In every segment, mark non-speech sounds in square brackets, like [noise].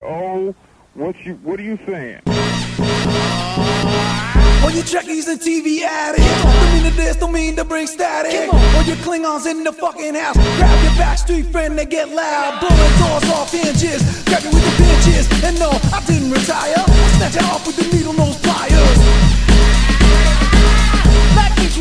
Oh, what you what are you saying? All you Trekkies and TV addicts Don't mean to this, don't mean to bring static. All you Klingons in the fucking house. Grab your backstreet friend, they get loud. Blowing doors off hinges Grab you with the pinches And no, I didn't retire. I snatch it off with the needle nose pliers. That means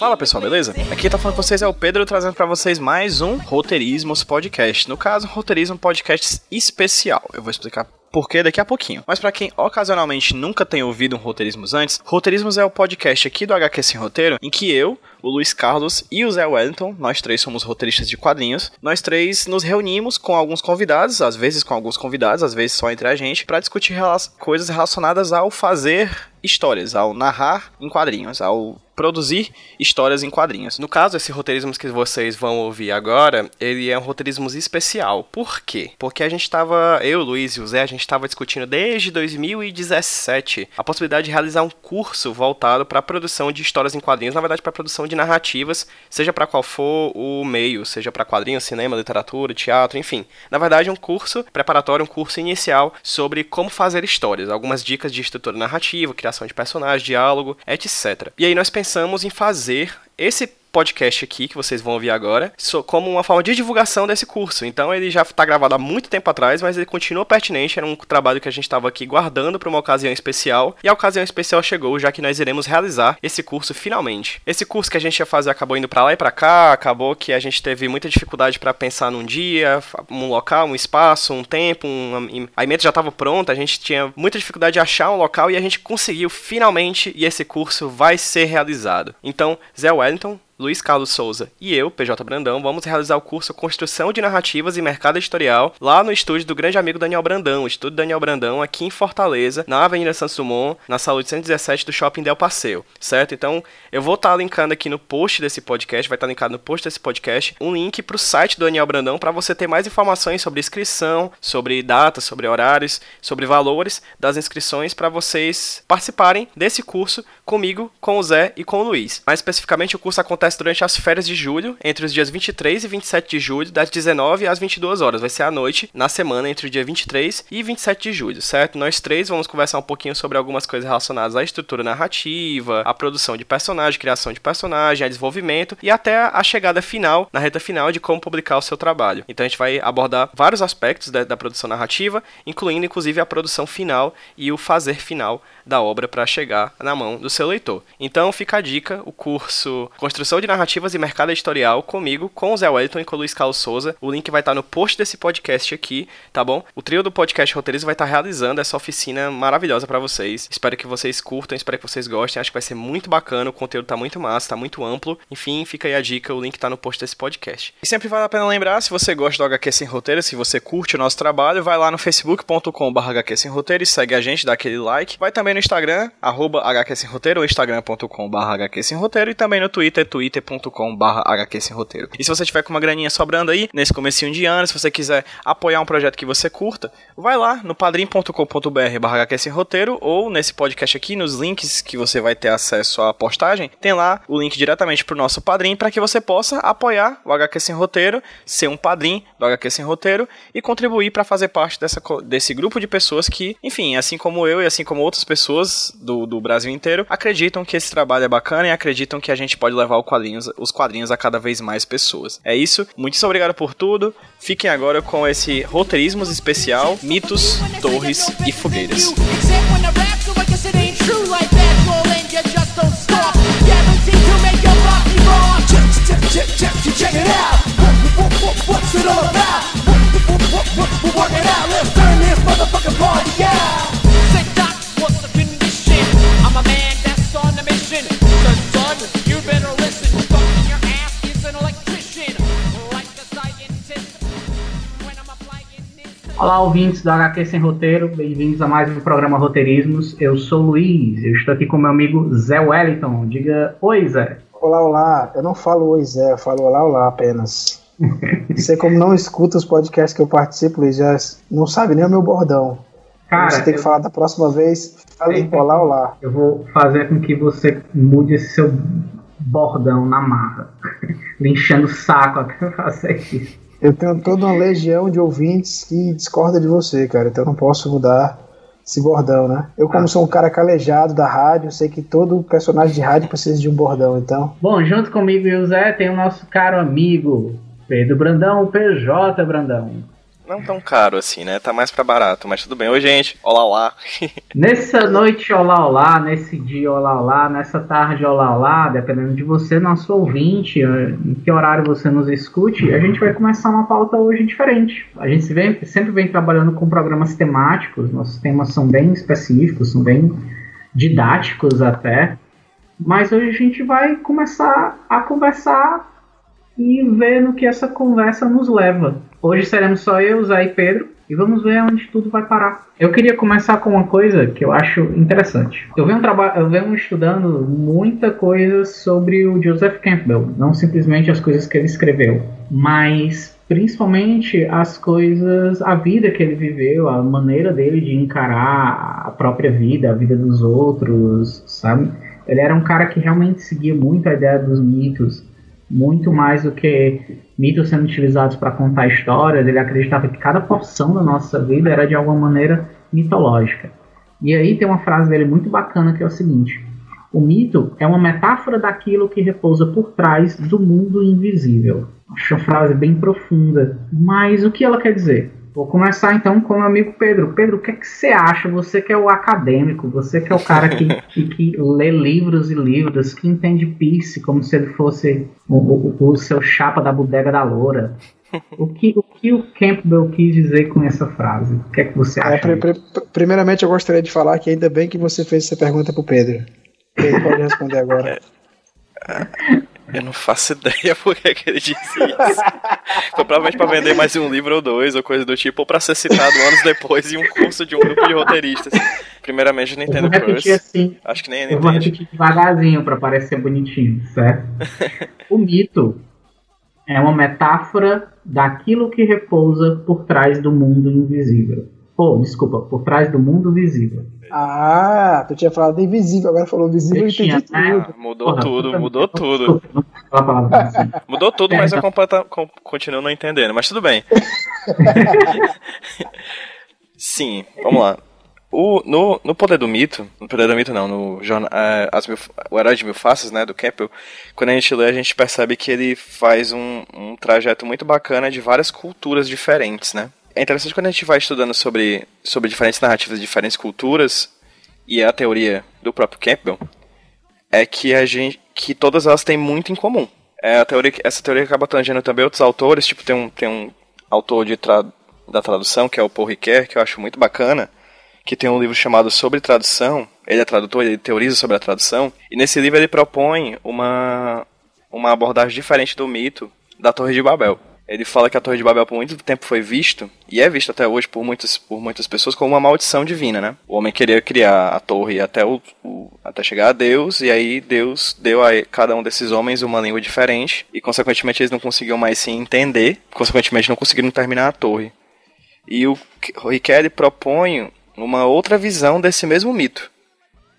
Fala pessoal, beleza? Aqui tá falando com vocês é o Pedro trazendo pra vocês mais um Roteirismos Podcast. No caso, Roteirismo Podcast especial. Eu vou explicar por que daqui a pouquinho. Mas pra quem ocasionalmente nunca tem ouvido um Roteirismos antes, Roteirismos é o podcast aqui do HQ Sem Roteiro em que eu, o Luiz Carlos e o Zé Wellington, nós três somos roteiristas de quadrinhos, nós três nos reunimos com alguns convidados, às vezes com alguns convidados, às vezes só entre a gente, pra discutir rela coisas relacionadas ao fazer histórias, ao narrar em quadrinhos, ao produzir histórias em quadrinhos. No caso, esse roteirismo que vocês vão ouvir agora, ele é um roteirismo especial. Por quê? Porque a gente estava, eu, Luiz e o Zé, a gente estava discutindo desde 2017 a possibilidade de realizar um curso voltado para a produção de histórias em quadrinhos, na verdade para a produção de narrativas, seja para qual for o meio, seja para quadrinhos, cinema, literatura, teatro, enfim. Na verdade, um curso preparatório, um curso inicial sobre como fazer histórias, algumas dicas de estrutura narrativa, criação de personagens, diálogo, etc. E aí nós pensamos em fazer esse podcast aqui que vocês vão ouvir agora, como uma forma de divulgação desse curso. Então ele já está gravado há muito tempo atrás, mas ele continua pertinente. Era um trabalho que a gente estava aqui guardando para uma ocasião especial. E a ocasião especial chegou, já que nós iremos realizar esse curso finalmente. Esse curso que a gente ia fazer acabou indo para lá e para cá, acabou que a gente teve muita dificuldade para pensar num dia, um local, um espaço, um tempo. Um... a emenda já estava pronta, a gente tinha muita dificuldade de achar um local e a gente conseguiu finalmente e esse curso vai ser realizado. Então, Zé Wellington, Luiz Carlos Souza e eu, PJ Brandão, vamos realizar o curso Construção de Narrativas e Mercado Editorial lá no estúdio do grande amigo Daniel Brandão, o estúdio Daniel Brandão, aqui em Fortaleza, na Avenida Santos Dumont, na sala 817 do Shopping Del Passeio, certo? Então, eu vou estar tá linkando aqui no post desse podcast, vai estar tá linkado no post desse podcast, um link para o site do Daniel Brandão para você ter mais informações sobre inscrição, sobre datas, sobre horários, sobre valores das inscrições para vocês participarem desse curso comigo, com o Zé e com o Luiz. Mais especificamente, o curso acontece durante as férias de julho, entre os dias 23 e 27 de julho, das 19 às 22 horas. Vai ser à noite, na semana entre o dia 23 e 27 de julho, certo? Nós três vamos conversar um pouquinho sobre algumas coisas relacionadas à estrutura narrativa, à produção de personagem, criação de personagem, a desenvolvimento e até a chegada final, na reta final, de como publicar o seu trabalho. Então a gente vai abordar vários aspectos da, da produção narrativa, incluindo inclusive a produção final e o fazer final da obra para chegar na mão do seu leitor. Então fica a dica, o curso Construção de Narrativas e Mercado Editorial comigo, com o Zé Wellington e com o Luiz Carlos Souza. O link vai estar no post desse podcast aqui, tá bom? O trio do podcast Roteirismo vai estar realizando essa oficina maravilhosa para vocês. Espero que vocês curtam, espero que vocês gostem. Acho que vai ser muito bacana, o conteúdo tá muito massa, tá muito amplo. Enfim, fica aí a dica, o link tá no post desse podcast. E sempre vale a pena lembrar, se você gosta do HQ Sem Roteiro, se você curte o nosso trabalho, vai lá no facebook.com.br HQ Sem e segue a gente, dá aquele like. Vai também no Instagram, arroba HQ Sem Roteiro, ou instagram.com.br HQ Sem Roteiro, e também no Twitter, twitter.com.br HQ Sem Roteiro. E se você tiver com uma graninha sobrando aí, nesse comecinho de ano, se você quiser apoiar um projeto que você curta, vai lá no padrim.com.br HQ Sem Roteiro, ou nesse podcast aqui, nos links que você vai ter acesso à postagem, tem lá o link diretamente pro nosso padrim, para que você possa apoiar o HQ Sem Roteiro, ser um padrim do HQ Sem Roteiro, e contribuir para fazer parte dessa, desse grupo de pessoas que, enfim, assim como eu e assim como outras pessoas do, do Brasil inteiro, acreditam que esse trabalho é bacana e acreditam que a gente pode levar quadrinhos, os quadrinhos a cada vez mais pessoas. É isso, muito obrigado por tudo. Fiquem agora com esse roteirismos especial, mitos, torres e fogueiras. What's it all about? Olá, ouvintes do HQ Sem Roteiro, bem-vindos a mais um programa Roteirismos. Eu sou o Luiz, eu estou aqui com meu amigo Zé Wellington. Diga oi, Zé. Olá, olá. Eu não falo oi, Zé, eu falo olá, olá apenas. [laughs] Você, como não escuta os podcasts que eu participo, Luiz, já não sabe nem o meu bordão. Cara, você tem que falar da próxima vez, fale olá, olá. Eu vou fazer com que você mude esse seu bordão na marra. [laughs] enchendo o saco pra fazer isso. Eu tenho toda uma legião de ouvintes que discorda de você, cara. Então eu não posso mudar esse bordão, né? Eu, como Ah. sou um cara calejado da rádio, sei que todo personagem de rádio precisa de um bordão, então. Bom, junto comigo e o Zé tem o nosso caro amigo Pedro Brandão, o PJ Brandão. Não tão caro assim, né? Tá mais pra barato, mas tudo bem. Oi, gente. Olá, olá. [laughs] Nessa noite, olá, olá, nesse dia, olá, olá, nessa tarde, olá, olá, dependendo de você, nosso ouvinte, eh, em que horário você nos escute, a gente vai começar uma pauta hoje diferente. A gente sempre vem trabalhando com programas temáticos, nossos temas são bem específicos, são bem didáticos até, mas hoje a gente vai começar a conversar e ver no que essa conversa nos leva. Hoje seremos só eu, Zé e Pedro, e vamos ver onde tudo vai parar. Eu queria começar com uma coisa que eu acho interessante. Eu venho, eu venho estudando muita coisa sobre o Joseph Campbell, não simplesmente as coisas que ele escreveu, mas principalmente as coisas, a vida que ele viveu, a maneira dele de encarar a própria vida, a vida dos outros, sabe? Ele era um cara que realmente seguia muito a ideia dos mitos, muito mais do que mitos sendo utilizados para contar histórias. Ele acreditava que cada porção da nossa vida era de alguma maneira mitológica. E aí tem uma frase dele muito bacana que é o seguinte: o mito é uma metáfora daquilo que repousa por trás do mundo invisível. Acho uma frase bem profunda. Mas o que ela quer dizer? Vou começar então com o meu amigo Pedro. Pedro, o que, é que você acha? Você que é o acadêmico, você que é o cara que, [laughs] que, que lê livros e livros, que entende Pierce como se ele fosse o, o, o seu chapa da bodega da loura. O que, o que o Campbell quis dizer com essa frase? O que é que você É, acha? pri- pri- primeiramente, eu gostaria de falar que ainda bem que você fez essa pergunta pro Pedro. Pedro pode responder agora. [laughs] Eu não faço ideia [laughs] por que, ele disse isso. Foi provavelmente pra vender mais um livro ou dois, ou coisa do tipo, ou pra ser citado anos depois em um curso de um grupo de roteiristas. Primeiramente, Nintendo Plus. assim, Acho que nem ele Eu vou repetir devagarzinho para parecer bonitinho, certo? [laughs] o mito é uma metáfora daquilo que repousa por trás do mundo invisível. Ou, desculpa, por trás do mundo visível. Ah, tu tinha falado invisível, agora falou visível Eu e entendi né? tudo. Mudou Porra, tudo, mudou tudo. Mudou tudo, mas eu completa, continuo não entendendo. Mas tudo bem. [laughs] Sim, vamos lá. O, no, no Poder do Mito, no Poder do Mito não, no jornal, é, as mil, o Herói de Mil Faces, né, do Campbell, quando a gente lê, a gente percebe que ele faz um, um trajeto muito bacana de várias culturas diferentes, né. É interessante quando a gente vai estudando sobre, sobre diferentes narrativas de diferentes culturas, e a teoria do próprio Campbell, é que a gente que todas elas têm muito em comum. É a teoria, essa teoria acaba tangendo também outros autores, tipo tem um, tem um autor de tra, da tradução que é o Paul Ricoeur, que eu acho muito bacana, que tem um livro chamado Sobre Tradução. Ele é tradutor, ele teoriza sobre a tradução, e nesse livro ele propõe uma uma abordagem diferente do mito da Torre de Babel. Ele fala que a Torre de Babel por muito tempo foi visto, e é visto até hoje por muitas, por muitas pessoas, como uma maldição divina, né? O homem queria criar a torre até, o, o- até chegar a Deus, e aí Deus deu a cada um desses homens uma língua diferente, e consequentemente eles não conseguiam mais se entender, consequentemente não conseguiram terminar a torre. E o Riquelme propõe uma outra visão desse mesmo mito.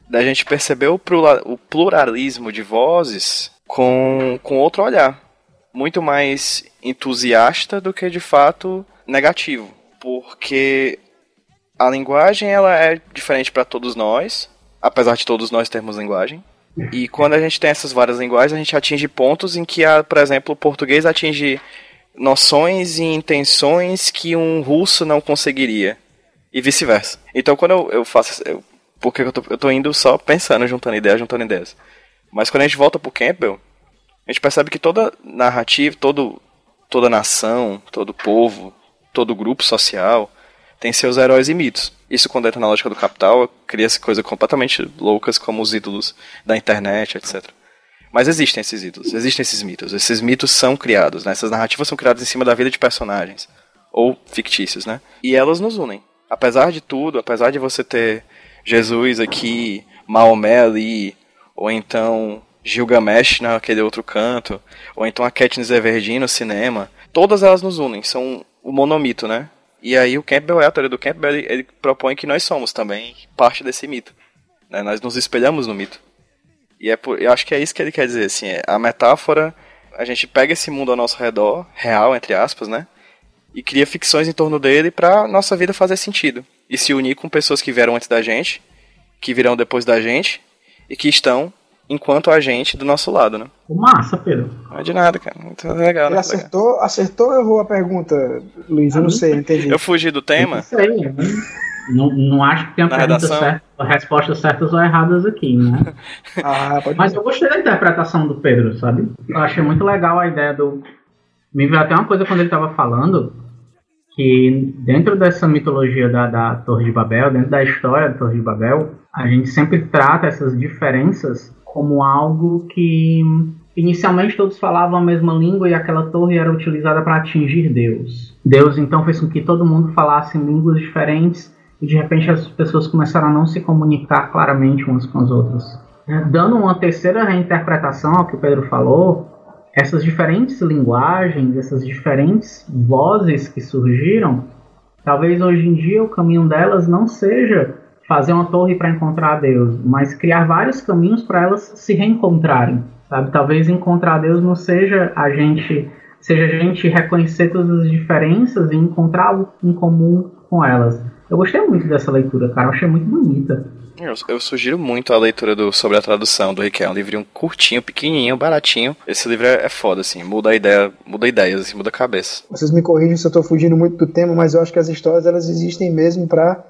Da gente perceber o plura- o pluralismo de vozes com, com outro olhar. Muito mais entusiasta do que de fato negativo. Porque a linguagem ela é diferente para todos nós, apesar de todos nós termos linguagem. E quando a gente tem essas várias linguagens, a gente atinge pontos em que, a, por exemplo, o português atinge noções e intenções que um russo não conseguiria. E vice-versa. Então quando eu, eu faço. Eu, porque eu tô, eu tô indo só pensando, juntando ideias, juntando ideias. Mas quando a gente volta pro Campbell, a gente percebe que toda narrativa, todo, toda nação, todo povo, todo grupo social tem seus heróis e mitos. Isso quando entra na lógica do capital, cria-se coisas completamente loucas como os ídolos da internet, etc. Mas existem esses ídolos, existem esses mitos. Esses mitos são criados, né? Essas narrativas são criadas em cima da vida de personagens. Ou fictícios, né? E elas nos unem. Apesar de tudo, apesar de você ter Jesus aqui, Maomé ali, ou então Gilgamesh naquele outro canto, ou então a Katniss Everdeen no cinema, todas elas nos unem, são o monomito, né? E aí o Campbell, é a teoria do Campbell, ele, ele propõe que nós somos também parte desse mito. Né? Nós nos espelhamos no mito. E é por, eu acho que é isso que ele quer dizer, assim, é, a metáfora A gente pega esse mundo ao nosso redor, real, entre aspas, né? E cria ficções em torno dele pra nossa vida fazer sentido. E se unir com pessoas que vieram antes da gente, que virão depois da gente, e que estão enquanto a gente do nosso lado, né? Massa, Pedro. Não é de nada, cara. Muito legal. Ele né? acertou, acertou ou errou a pergunta, Luiz? Eu não sei, entendi. Eu fugi do tema. Não sei, né? não, não acho que tenha Na pergunta redação? certa, respostas certas ou erradas aqui, né? [laughs] Ah, pode Mas eu gostei da interpretação do Pedro, sabe? Eu achei muito legal a ideia do. Me veio até uma coisa quando ele estava falando que dentro dessa mitologia da, da Torre de Babel, dentro da história da Torre de Babel, a gente sempre trata essas diferenças como algo que inicialmente todos falavam a mesma língua e aquela torre era utilizada para atingir Deus. Deus então fez com que todo mundo falasse línguas diferentes e de repente as pessoas começaram a não se comunicar claramente umas com as outras. Dando uma terceira reinterpretação ao que o Pedro falou, essas diferentes linguagens, essas diferentes vozes que surgiram, talvez hoje em dia o caminho delas não seja fazer uma torre para encontrar Deus, mas criar vários caminhos para elas se reencontrarem, sabe? Talvez encontrar Deus não seja a gente, seja a gente reconhecer todas as diferenças e encontrar algo em comum com elas. Eu gostei muito dessa leitura, cara, eu achei muito bonita. Eu, eu sugiro muito a leitura do, sobre a tradução do Rick. É um livrinho curtinho, pequenininho, baratinho. Esse livro é, é foda, assim. Muda a ideia, muda ideias, assim, muda a cabeça. Vocês me corrigem se eu estou fugindo muito do tema, mas eu acho que as histórias elas existem mesmo para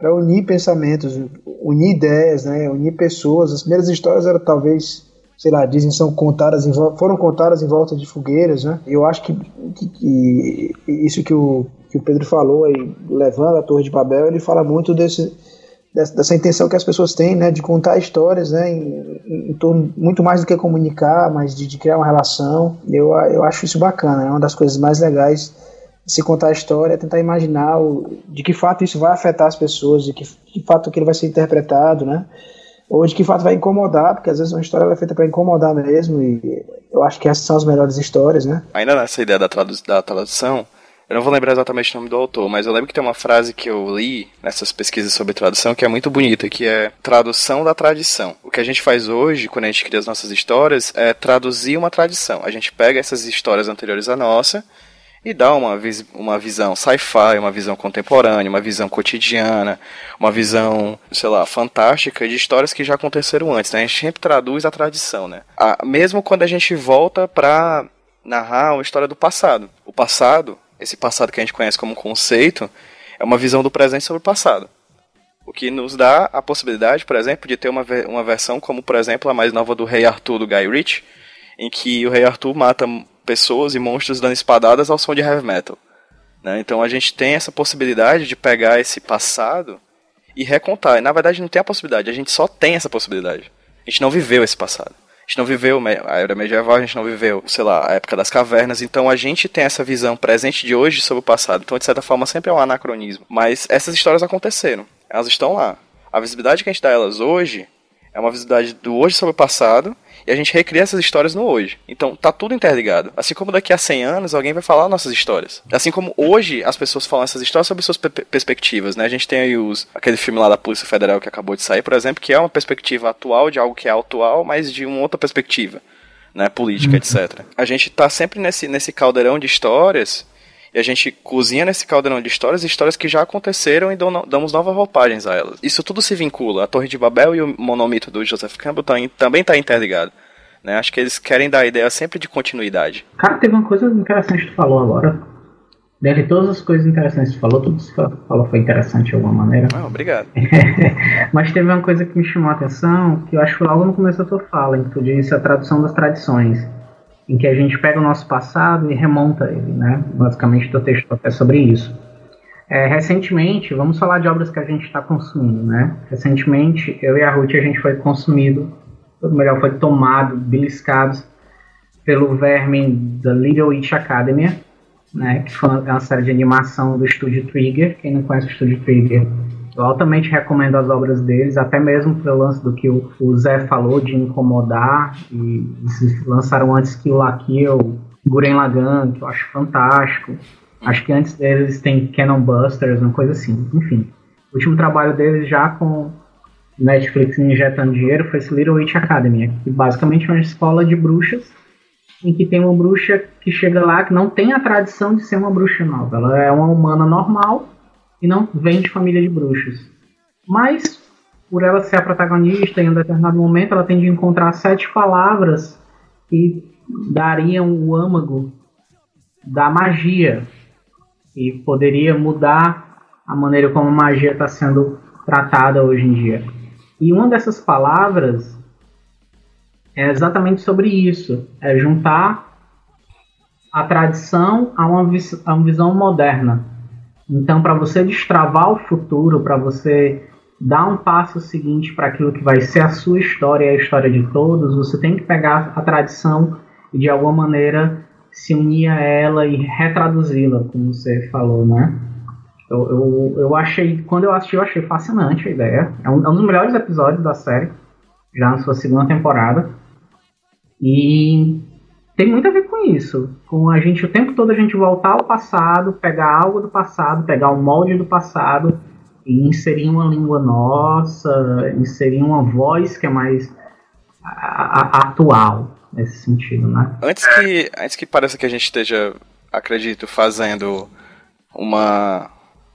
para unir pensamentos, unir ideias, né? Unir pessoas. As primeiras histórias eram talvez, sei lá, dizem são contadas em, foram contadas em volta de fogueiras, né? Eu acho que, que, que isso que o que o Pedro falou aí, levando a Torre de Babel, ele fala muito desse dessa, dessa intenção que as pessoas têm, né, de contar histórias, né, em, em, torno muito mais do que comunicar, mas de, de criar uma relação. Eu, eu acho isso bacana, é uma das coisas mais legais se contar a história, tentar imaginar o, de que fato isso vai afetar as pessoas, de que, de fato aquilo vai ser interpretado, né, ou de que fato vai incomodar, porque às vezes uma história é feita para incomodar mesmo, e eu acho que essas são as melhores histórias, né. Ainda nessa ideia da, tradu da tradução, eu não vou lembrar exatamente o nome do autor, mas eu lembro que tem uma frase que eu li nessas pesquisas sobre tradução que é muito bonita, que é tradução da tradição. O que a gente faz hoje, quando a gente cria as nossas histórias, é traduzir uma tradição. A gente pega essas histórias anteriores à nossa e dá uma, vis uma visão sci-fi, uma visão contemporânea, uma visão cotidiana, uma visão, sei lá, fantástica de histórias que já aconteceram antes. Né? A gente sempre traduz a tradição, né? A, mesmo quando a gente volta para narrar uma história do passado. O passado esse passado que a gente conhece como conceito, é uma visão do presente sobre o passado. O que nos dá a possibilidade, por exemplo, de ter uma, uma versão como, por exemplo, a mais nova do Rei Arthur do Guy Ritchie, em que o Rei Arthur mata pessoas e monstros dando espadadas ao som de heavy metal. Né? Então a gente tem essa possibilidade de pegar esse passado e recontar. E, na verdade não tem a possibilidade, a gente só tem essa possibilidade. A gente não viveu esse passado. A gente não viveu a era medieval, a gente não viveu, sei lá, a época das cavernas, então a gente tem essa visão presente de hoje sobre o passado. Então, de certa forma, sempre é um anacronismo. Mas essas histórias aconteceram, elas estão lá. A visibilidade que a gente dá a elas hoje é uma visibilidade do hoje sobre o passado e a gente recria essas histórias no hoje. Então tá tudo interligado. Assim como daqui a 100 anos alguém vai falar nossas histórias. Assim como hoje as pessoas falam essas histórias sobre suas perspectivas, né? A gente tem aí os, aquele filme lá da Polícia Federal que acabou de sair, por exemplo, que é uma perspectiva atual de algo que é atual, mas de uma outra perspectiva, né? Política, etc. A gente tá sempre nesse, nesse caldeirão de histórias e a gente cozinha nesse caldeirão de histórias, histórias que já aconteceram e damos novas roupagens a elas. Isso tudo se vincula. A Torre de Babel e o monomito do Joseph Campbell tá, também está interligado. Né? Acho que eles querem dar a ideia sempre de continuidade. Cara, teve uma coisa interessante que tu falou agora. Dentre todas as coisas interessantes que tu falou, tudo que tu falou foi interessante de alguma maneira. Ah, obrigado. [laughs] Mas teve uma coisa que me chamou a atenção, que eu acho que logo no começo da tua fala, em que tu disse a tradução das tradições em que a gente pega o nosso passado e remonta ele, né? Basicamente, o texto é sobre isso. É, recentemente, vamos falar de obras que a gente está consumindo, né? Recentemente, eu e a Ruth, a gente foi consumido, ou melhor, foi tomado, beliscado pelo verme da Little Witch Academy, né? Que foi uma série de animação do estúdio Trigger. Quem não conhece o estúdio Trigger, eu altamente recomendo as obras deles, até mesmo pelo lance do que o, Zé falou de incomodar. E eles lançaram antes que o Lakiel, Guren Lagann, que eu acho fantástico. Acho que antes deles tem Cannon Busters, uma coisa assim. Enfim, o último trabalho deles já com Netflix injetando dinheiro foi esse Little Witch Academy, que basicamente é uma escola de bruxas em que tem uma bruxa que chega lá que não tem a tradição de ser uma bruxa nova. Ela é uma humana normal e não vem de família de bruxos. Mas, por ela ser a protagonista, em um determinado momento ela tem de encontrar sete palavras que dariam o âmago da magia e poderia mudar a maneira como a magia está sendo tratada hoje em dia. E uma dessas palavras é exatamente sobre isso: é juntar a tradição a uma, vis a uma visão moderna. Então, para você destravar o futuro, para você dar um passo seguinte para aquilo que vai ser a sua história e a história de todos, você tem que pegar a tradição e de alguma maneira se unir a ela e retraduzi-la, como você falou, né? Eu, eu, eu achei, quando eu assisti, eu achei fascinante a ideia. É um, é um dos melhores episódios da série, já na sua segunda temporada. E tem muito a ver com isso. Com a gente, o tempo todo, a gente voltar ao passado, pegar algo do passado, pegar o molde do passado e inserir uma língua nossa, inserir uma voz que é mais a, a, atual nesse sentido, né? Antes que, antes que pareça que a gente esteja, acredito, fazendo uma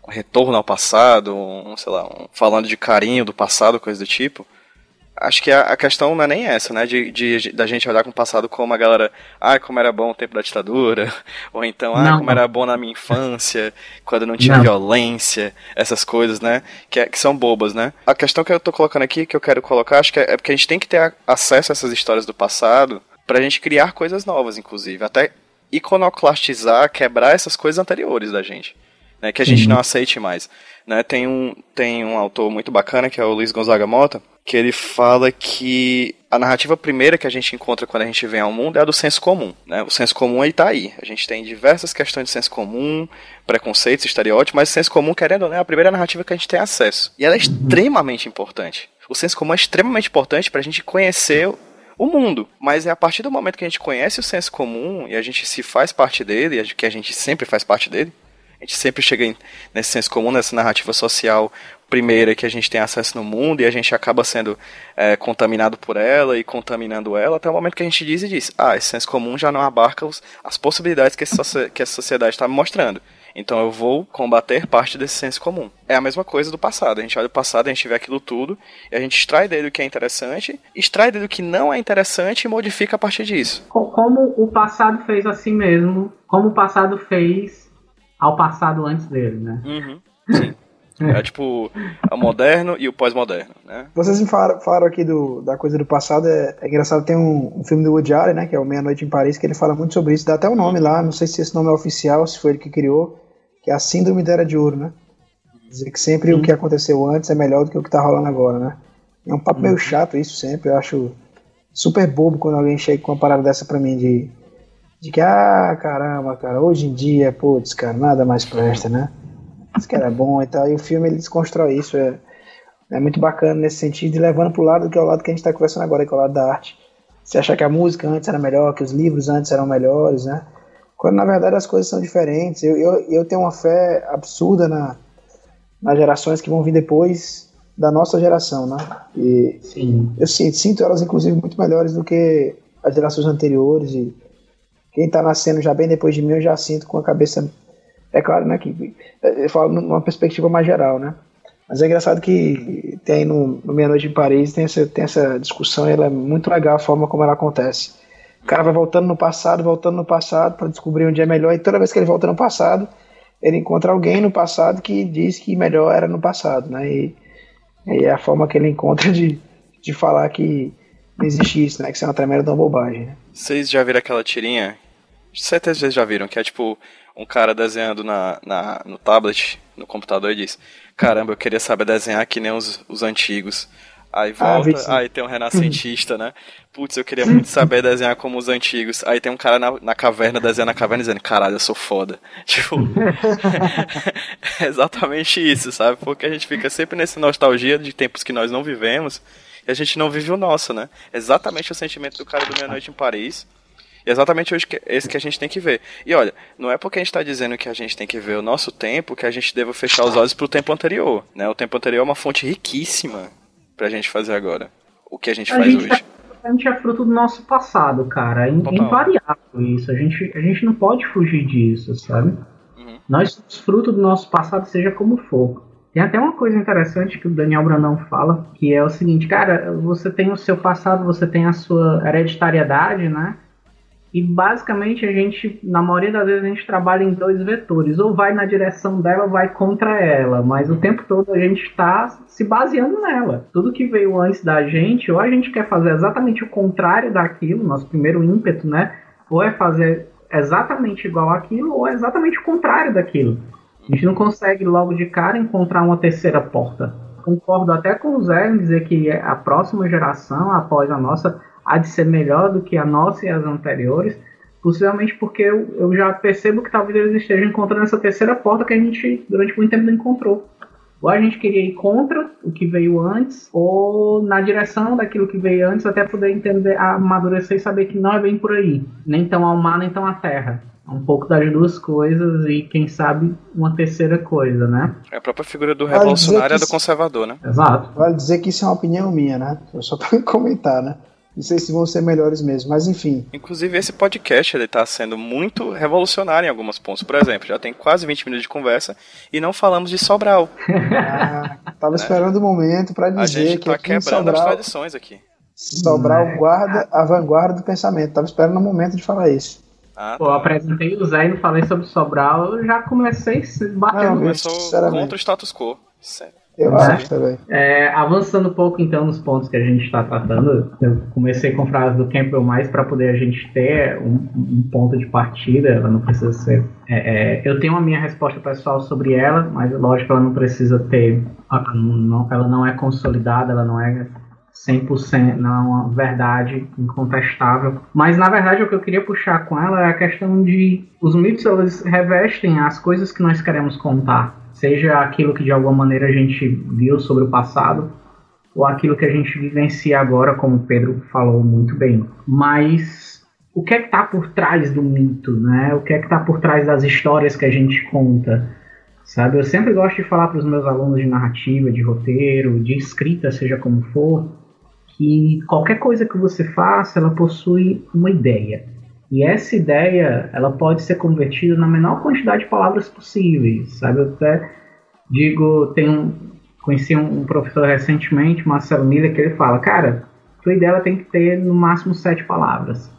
um retorno ao passado, um, sei lá, um, falando de carinho do passado, coisa do tipo. Acho que a, a questão não é nem essa, né? De, de, da gente olhar com o passado como a galera, ah, como era bom o tempo da ditadura, [laughs] ou então, ah, não. como era bom na minha infância, quando não tinha não. violência, essas coisas, né? Que, é, que são bobas, né? A questão que eu tô colocando aqui, que eu quero colocar, acho que é, é porque a gente tem que ter acesso a essas histórias do passado pra gente criar coisas novas, inclusive. Até iconoclastizar, quebrar essas coisas anteriores da gente né, que a gente uhum. não aceite mais. Né, tem, um, tem um autor muito bacana, que é o Luiz Gonzaga Mota, que ele fala que a narrativa primeira que a gente encontra quando a gente vem ao mundo é a do senso comum. Né? O senso comum está aí. A gente tem diversas questões de senso comum, preconceitos, estereótipos, mas o senso comum, querendo ou não, é a primeira narrativa que a gente tem acesso. E ela é extremamente importante. O senso comum é extremamente importante para a gente conhecer o mundo. Mas é a partir do momento que a gente conhece o senso comum e a gente se faz parte dele, e que a gente sempre faz parte dele, a gente sempre chega em, nesse senso comum, nessa narrativa social primeira que a gente tem acesso no mundo e a gente acaba sendo é, contaminado por ela e contaminando ela até o momento que a gente diz e diz: ah, esse senso comum já não abarca os, as possibilidades que, esse, que essa sociedade está me mostrando. Então eu vou combater parte desse senso comum. É a mesma coisa do passado. A gente olha o passado, a gente vê aquilo tudo, e a gente extrai dele o que é interessante, extrai dele o que não é interessante e modifica a partir disso. Como o passado fez assim mesmo, como o passado fez ao passado antes dele, né? Uhum, sim. [laughs] É tipo o moderno e o pós-moderno, né? Vocês me falaram, falaram, aqui do, da coisa do passado, é, é engraçado, tem um, um, filme do Woody Allen, né, que é o Meia Noite em Paris, que ele fala muito sobre isso, dá até o um nome lá, não sei se esse nome é oficial, se foi ele que criou, que é a Síndrome da Era de Ouro, né? Dizer que sempre o que aconteceu antes é melhor do que o que tá rolando agora, né? É um papo meio chato isso sempre, eu acho super bobo quando alguém chega com uma parada dessa pra mim de de que, ah, caramba, cara, hoje em dia, putz, cara, nada mais presta, né? Isso que era bom e tal. E o filme ele desconstrói isso. É, é muito bacana nesse sentido, e levando pro lado que é o lado que a gente está conversando agora, que é o lado da arte. Você achar que a música antes era melhor, que os livros antes eram melhores, né? Quando na verdade as coisas são diferentes. Eu, eu, eu tenho uma fé absurda na, nas gerações que vão vir depois da nossa geração, né? E Sim. eu sinto, sinto elas inclusive muito melhores do que as gerações anteriores e quem está nascendo já bem depois de mim, eu já sinto com a cabeça. É claro, né? Que eu falo numa perspectiva mais geral, né? Mas é engraçado que tem no, no Meia Noite em Paris tem essa, tem essa discussão e ela é muito legal a forma como ela acontece. O cara vai voltando no passado, voltando no passado para descobrir onde é melhor, e toda vez que ele volta no passado, ele encontra alguém no passado que diz que melhor era no passado, né? E, e é a forma que ele encontra de, de falar que não existe isso, né? Que isso é uma tremenda bobagem, né? Vocês já viram aquela tirinha certeza vocês já viram, que é tipo um cara desenhando na, na, no tablet, no computador e diz: Caramba, eu queria saber desenhar que nem os, os antigos. Aí ah, volta, ah, aí tem um renascentista, né? Putz, eu queria muito saber desenhar como os antigos. Aí tem um cara na, na caverna desenhando a caverna dizendo, caralho, eu sou foda. [laughs] Tipo, é [laughs] [laughs] exatamente isso, sabe? Porque a gente fica sempre nessa nostalgia de tempos que nós não vivemos e a gente não vive o nosso, né? Exatamente o sentimento do cara do Meia Noite em Paris e é exatamente hoje que, esse que a gente tem que ver. E olha, não é porque a gente está dizendo que a gente tem que ver o nosso tempo que a gente deva fechar os olhos para o tempo anterior. Né? O tempo anterior é uma fonte riquíssima para a gente fazer agora. O que a gente a faz gente hoje. Tá, a gente é fruto do nosso passado, cara. É invariável isso. A gente, a gente não pode fugir disso, sabe? Uhum. Nós somos fruto do nosso passado, seja como for. Tem até uma coisa interessante que o Daniel Brandão fala, que é o seguinte, cara, você tem o seu passado, você tem a sua hereditariedade, né? E basicamente a gente, na maioria das vezes, a gente trabalha em dois vetores. Ou vai na direção dela ou vai contra ela. Mas o tempo todo a gente está se baseando nela. Tudo que veio antes da gente, ou a gente quer fazer exatamente o contrário daquilo, nosso primeiro ímpeto, né? Ou é fazer exatamente igual aquilo, ou é exatamente o contrário daquilo. A gente não consegue logo de cara encontrar uma terceira porta. Concordo até com o Zé em dizer que a próxima geração, após a nossa, há de ser melhor do que a nossa e as anteriores, possivelmente porque eu, eu já percebo que talvez eles estejam encontrando essa terceira porta que a gente durante muito tempo não encontrou. Ou a gente queria ir contra o que veio antes, ou na direção daquilo que veio antes, até poder entender, amadurecer e saber que não é bem por aí. Nem tão ao mar, nem tão à terra. É um pouco das duas coisas e, quem sabe, uma terceira coisa, né? É a própria figura do revolucionário e do conservador, né? Exato. Vale dizer que isso é uma opinião minha, né? Só para [laughs] comentar, né? Não sei se vão ser melhores mesmo, mas enfim. Inclusive, esse podcast ele tá sendo muito revolucionário em alguns pontos. Por exemplo, já tem quase 20 minutos de conversa e não falamos de Sobral. [laughs] Ah, tava esperando o um momento para dizer a gente que tá quebrando Sobral, as tradições aqui. Sobral é. guarda a vanguarda do pensamento. Tava esperando o um momento de falar isso. Ah, Pô, tá. apresentei o Zé e não falei sobre Sobral, eu já comecei batendo. Começou contra o status quo. Sério. Eu né? acho também. É, avançando um pouco então nos pontos que a gente está tratando, eu comecei com frases do Campbell mais para poder a gente ter um, um, ponto de partida, ela não precisa ser. É, é, eu tenho a minha resposta pessoal sobre ela, mas lógico ela não precisa ter. Ela não é consolidada, ela não é 100% não é uma verdade incontestável. Mas na verdade o que eu queria puxar com ela é a questão de os mitos eles revestem as coisas que nós queremos contar seja aquilo que de alguma maneira a gente viu sobre o passado, ou aquilo que a gente vivencia agora, como o Pedro falou muito bem. Mas o que é que está por trás do mito, né? O que é que está por trás das histórias que a gente conta? Sabe, eu sempre gosto de falar para os meus alunos de narrativa, de roteiro, de escrita, seja como for, que qualquer coisa que você faça, ela possui uma ideia. E essa ideia, ela pode ser convertida na menor quantidade de palavras possíveis, sabe? Eu até digo, tem um, conheci um, professor recentemente, Marcelo Miller, que ele fala, cara, tua ideia tem que ter no máximo sete palavras.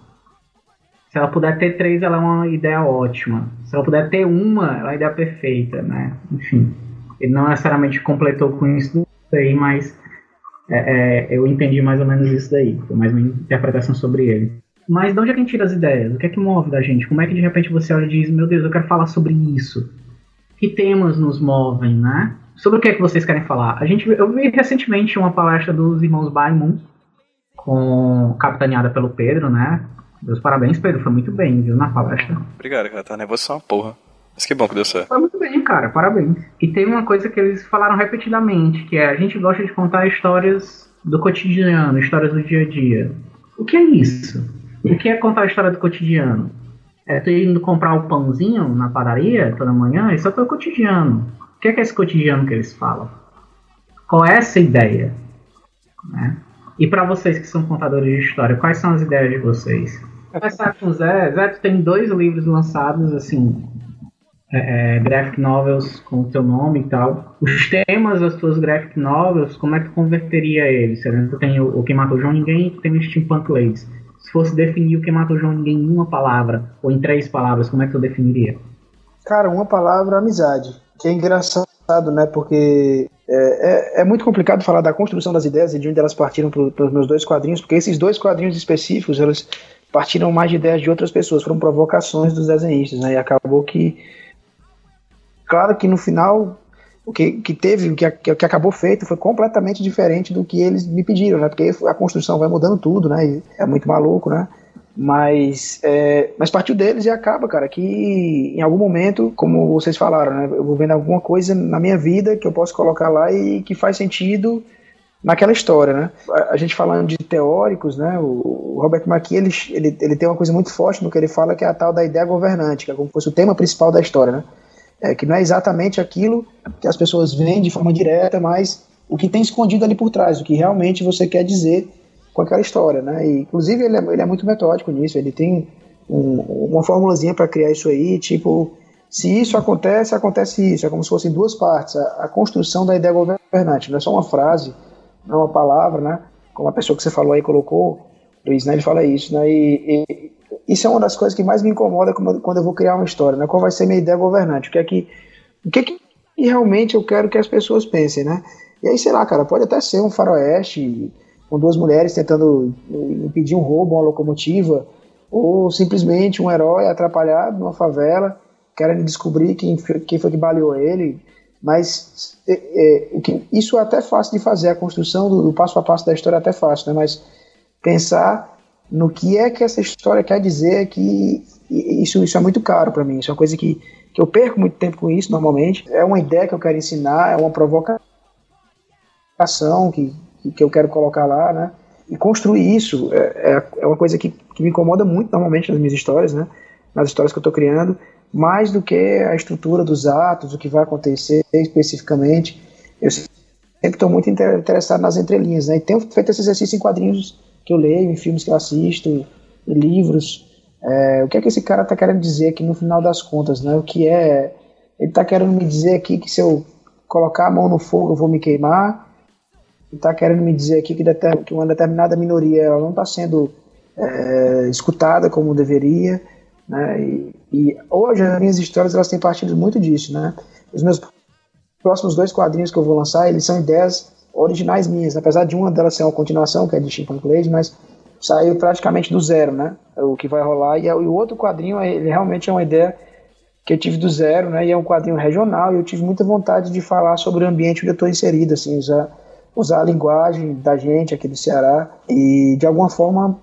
Se ela puder ter três, ela é uma ideia ótima. Se ela puder ter uma, ela é uma ideia perfeita, né? Enfim, ele não necessariamente completou com isso daí, mas é, é, eu entendi mais ou menos isso daí. Foi mais uma interpretação sobre ele. Mas de onde é que a gente tira as ideias? O que é que move da gente? Como é que de repente você olha e diz, meu Deus, eu quero falar sobre isso? Que temas nos movem, né? Sobre o que é que vocês querem falar? A gente, eu vi recentemente uma palestra dos irmãos Baimun, com capitaneada pelo Pedro, né? Meus parabéns, Pedro, foi muito bem, viu, na palestra. Obrigado, cara, tá nervoso uma porra. Mas que bom que deu certo. Foi muito bem, cara, parabéns. E tem uma coisa que eles falaram repetidamente, que é a gente gosta de contar histórias do cotidiano, histórias do dia a dia. O que é isso? O que é contar a história do cotidiano? É tu indo comprar o pãozinho na padaria toda manhã? Isso é teu cotidiano. O que é, que é esse cotidiano que eles falam? Qual é essa ideia? Né? E para vocês que são contadores de história, quais são as ideias de vocês? Começar com o Zé. Zé, tu tem dois livros lançados, assim, é, é, graphic novels com o teu nome e tal. Os temas das tuas graphic novels, como é que tu converteria eles? Você tem o, o Que Matou João Ninguém e tem o Steampunk Ladies se fosse definir o que mata o João Ninguém em uma palavra, ou em três palavras, como é que eu definiria? Cara, uma palavra, amizade. Que é engraçado, né? Porque é, é, é muito complicado falar da construção das ideias e de onde elas partiram para os meus dois quadrinhos, porque esses dois quadrinhos específicos, eles partiram mais de ideias de outras pessoas, foram provocações dos desenhistas, né? E acabou que. Claro que no final o que, que teve, o que, que, acabou feito foi completamente diferente do que eles me pediram, né? Porque a construção vai mudando tudo, né? E é muito maluco, né? Mas, é, mas partiu deles e acaba, cara, que em algum momento, como vocês falaram, né? Eu vou vendo alguma coisa na minha vida que eu posso colocar lá e que faz sentido naquela história, né? A, gente falando de teóricos, né? O, o Robert McKee, ele, ele, ele tem uma coisa muito forte no que ele fala, que é a tal da ideia governante, que é como se fosse o tema principal da história, né? É, que não é exatamente aquilo que as pessoas veem de forma direta, mas o que tem escondido ali por trás, o que realmente você quer dizer com aquela história, né? E, inclusive ele é, ele é muito metódico nisso, ele tem um, uma formulazinha para criar isso aí, tipo, se isso acontece, acontece isso, é como se fossem duas partes, a, a, construção da ideia governante, não é só uma frase, não é uma palavra, né? Como a pessoa que você falou aí colocou, Luiz, né? Ele fala isso, né? E, e isso é uma das coisas que mais me incomoda quando eu vou criar uma história, né? Qual vai ser minha ideia governante? O que é que, o que, é que realmente eu quero que as pessoas pensem, né? E aí, sei lá, cara, pode até ser um faroeste com duas mulheres tentando impedir um roubo, uma locomotiva, ou simplesmente um herói atrapalhado numa favela, querendo descobrir quem, quem foi que baleou ele. Mas é, é, isso é até fácil de fazer, a construção do, do, passo a passo da história é até fácil, né? Mas pensar no que é que essa história quer dizer que isso, isso é muito caro para mim. Isso é uma coisa que, que eu perco muito tempo com isso normalmente. É uma ideia que eu quero ensinar, é uma provocação que, que eu quero colocar lá, né? E construir isso é, é, é uma coisa que, que me incomoda muito normalmente nas minhas histórias, né? Nas histórias que eu estou criando, mais do que a estrutura dos atos, o que vai acontecer especificamente. Eu sempre estou muito interessado nas entrelinhas, né? E tenho feito esse exercício em quadrinhos que eu leio, em filmes que eu assisto, em livros. É, o que é que esse cara está querendo dizer aqui no final das contas, né? O que é... Ele está querendo me dizer aqui que se eu colocar a mão no fogo eu vou me queimar, está querendo me dizer aqui que, que uma determinada minoria ela não está sendo é, escutada como deveria, né? E, e, hoje as minhas histórias elas têm partido muito disso, né? Os meus próximos dois quadrinhos que eu vou lançar eles são ideias originais minhas, apesar de uma delas ser uma continuação que é de Chimpanzee Lady, mas saiu praticamente do zero, né? O que vai rolar e, o outro quadrinho ele realmente é uma ideia que eu tive do zero, né? E é um quadrinho regional e eu tive muita vontade de falar sobre o ambiente onde eu estou inserido, assim, usar usar a linguagem da gente aqui do Ceará e de alguma forma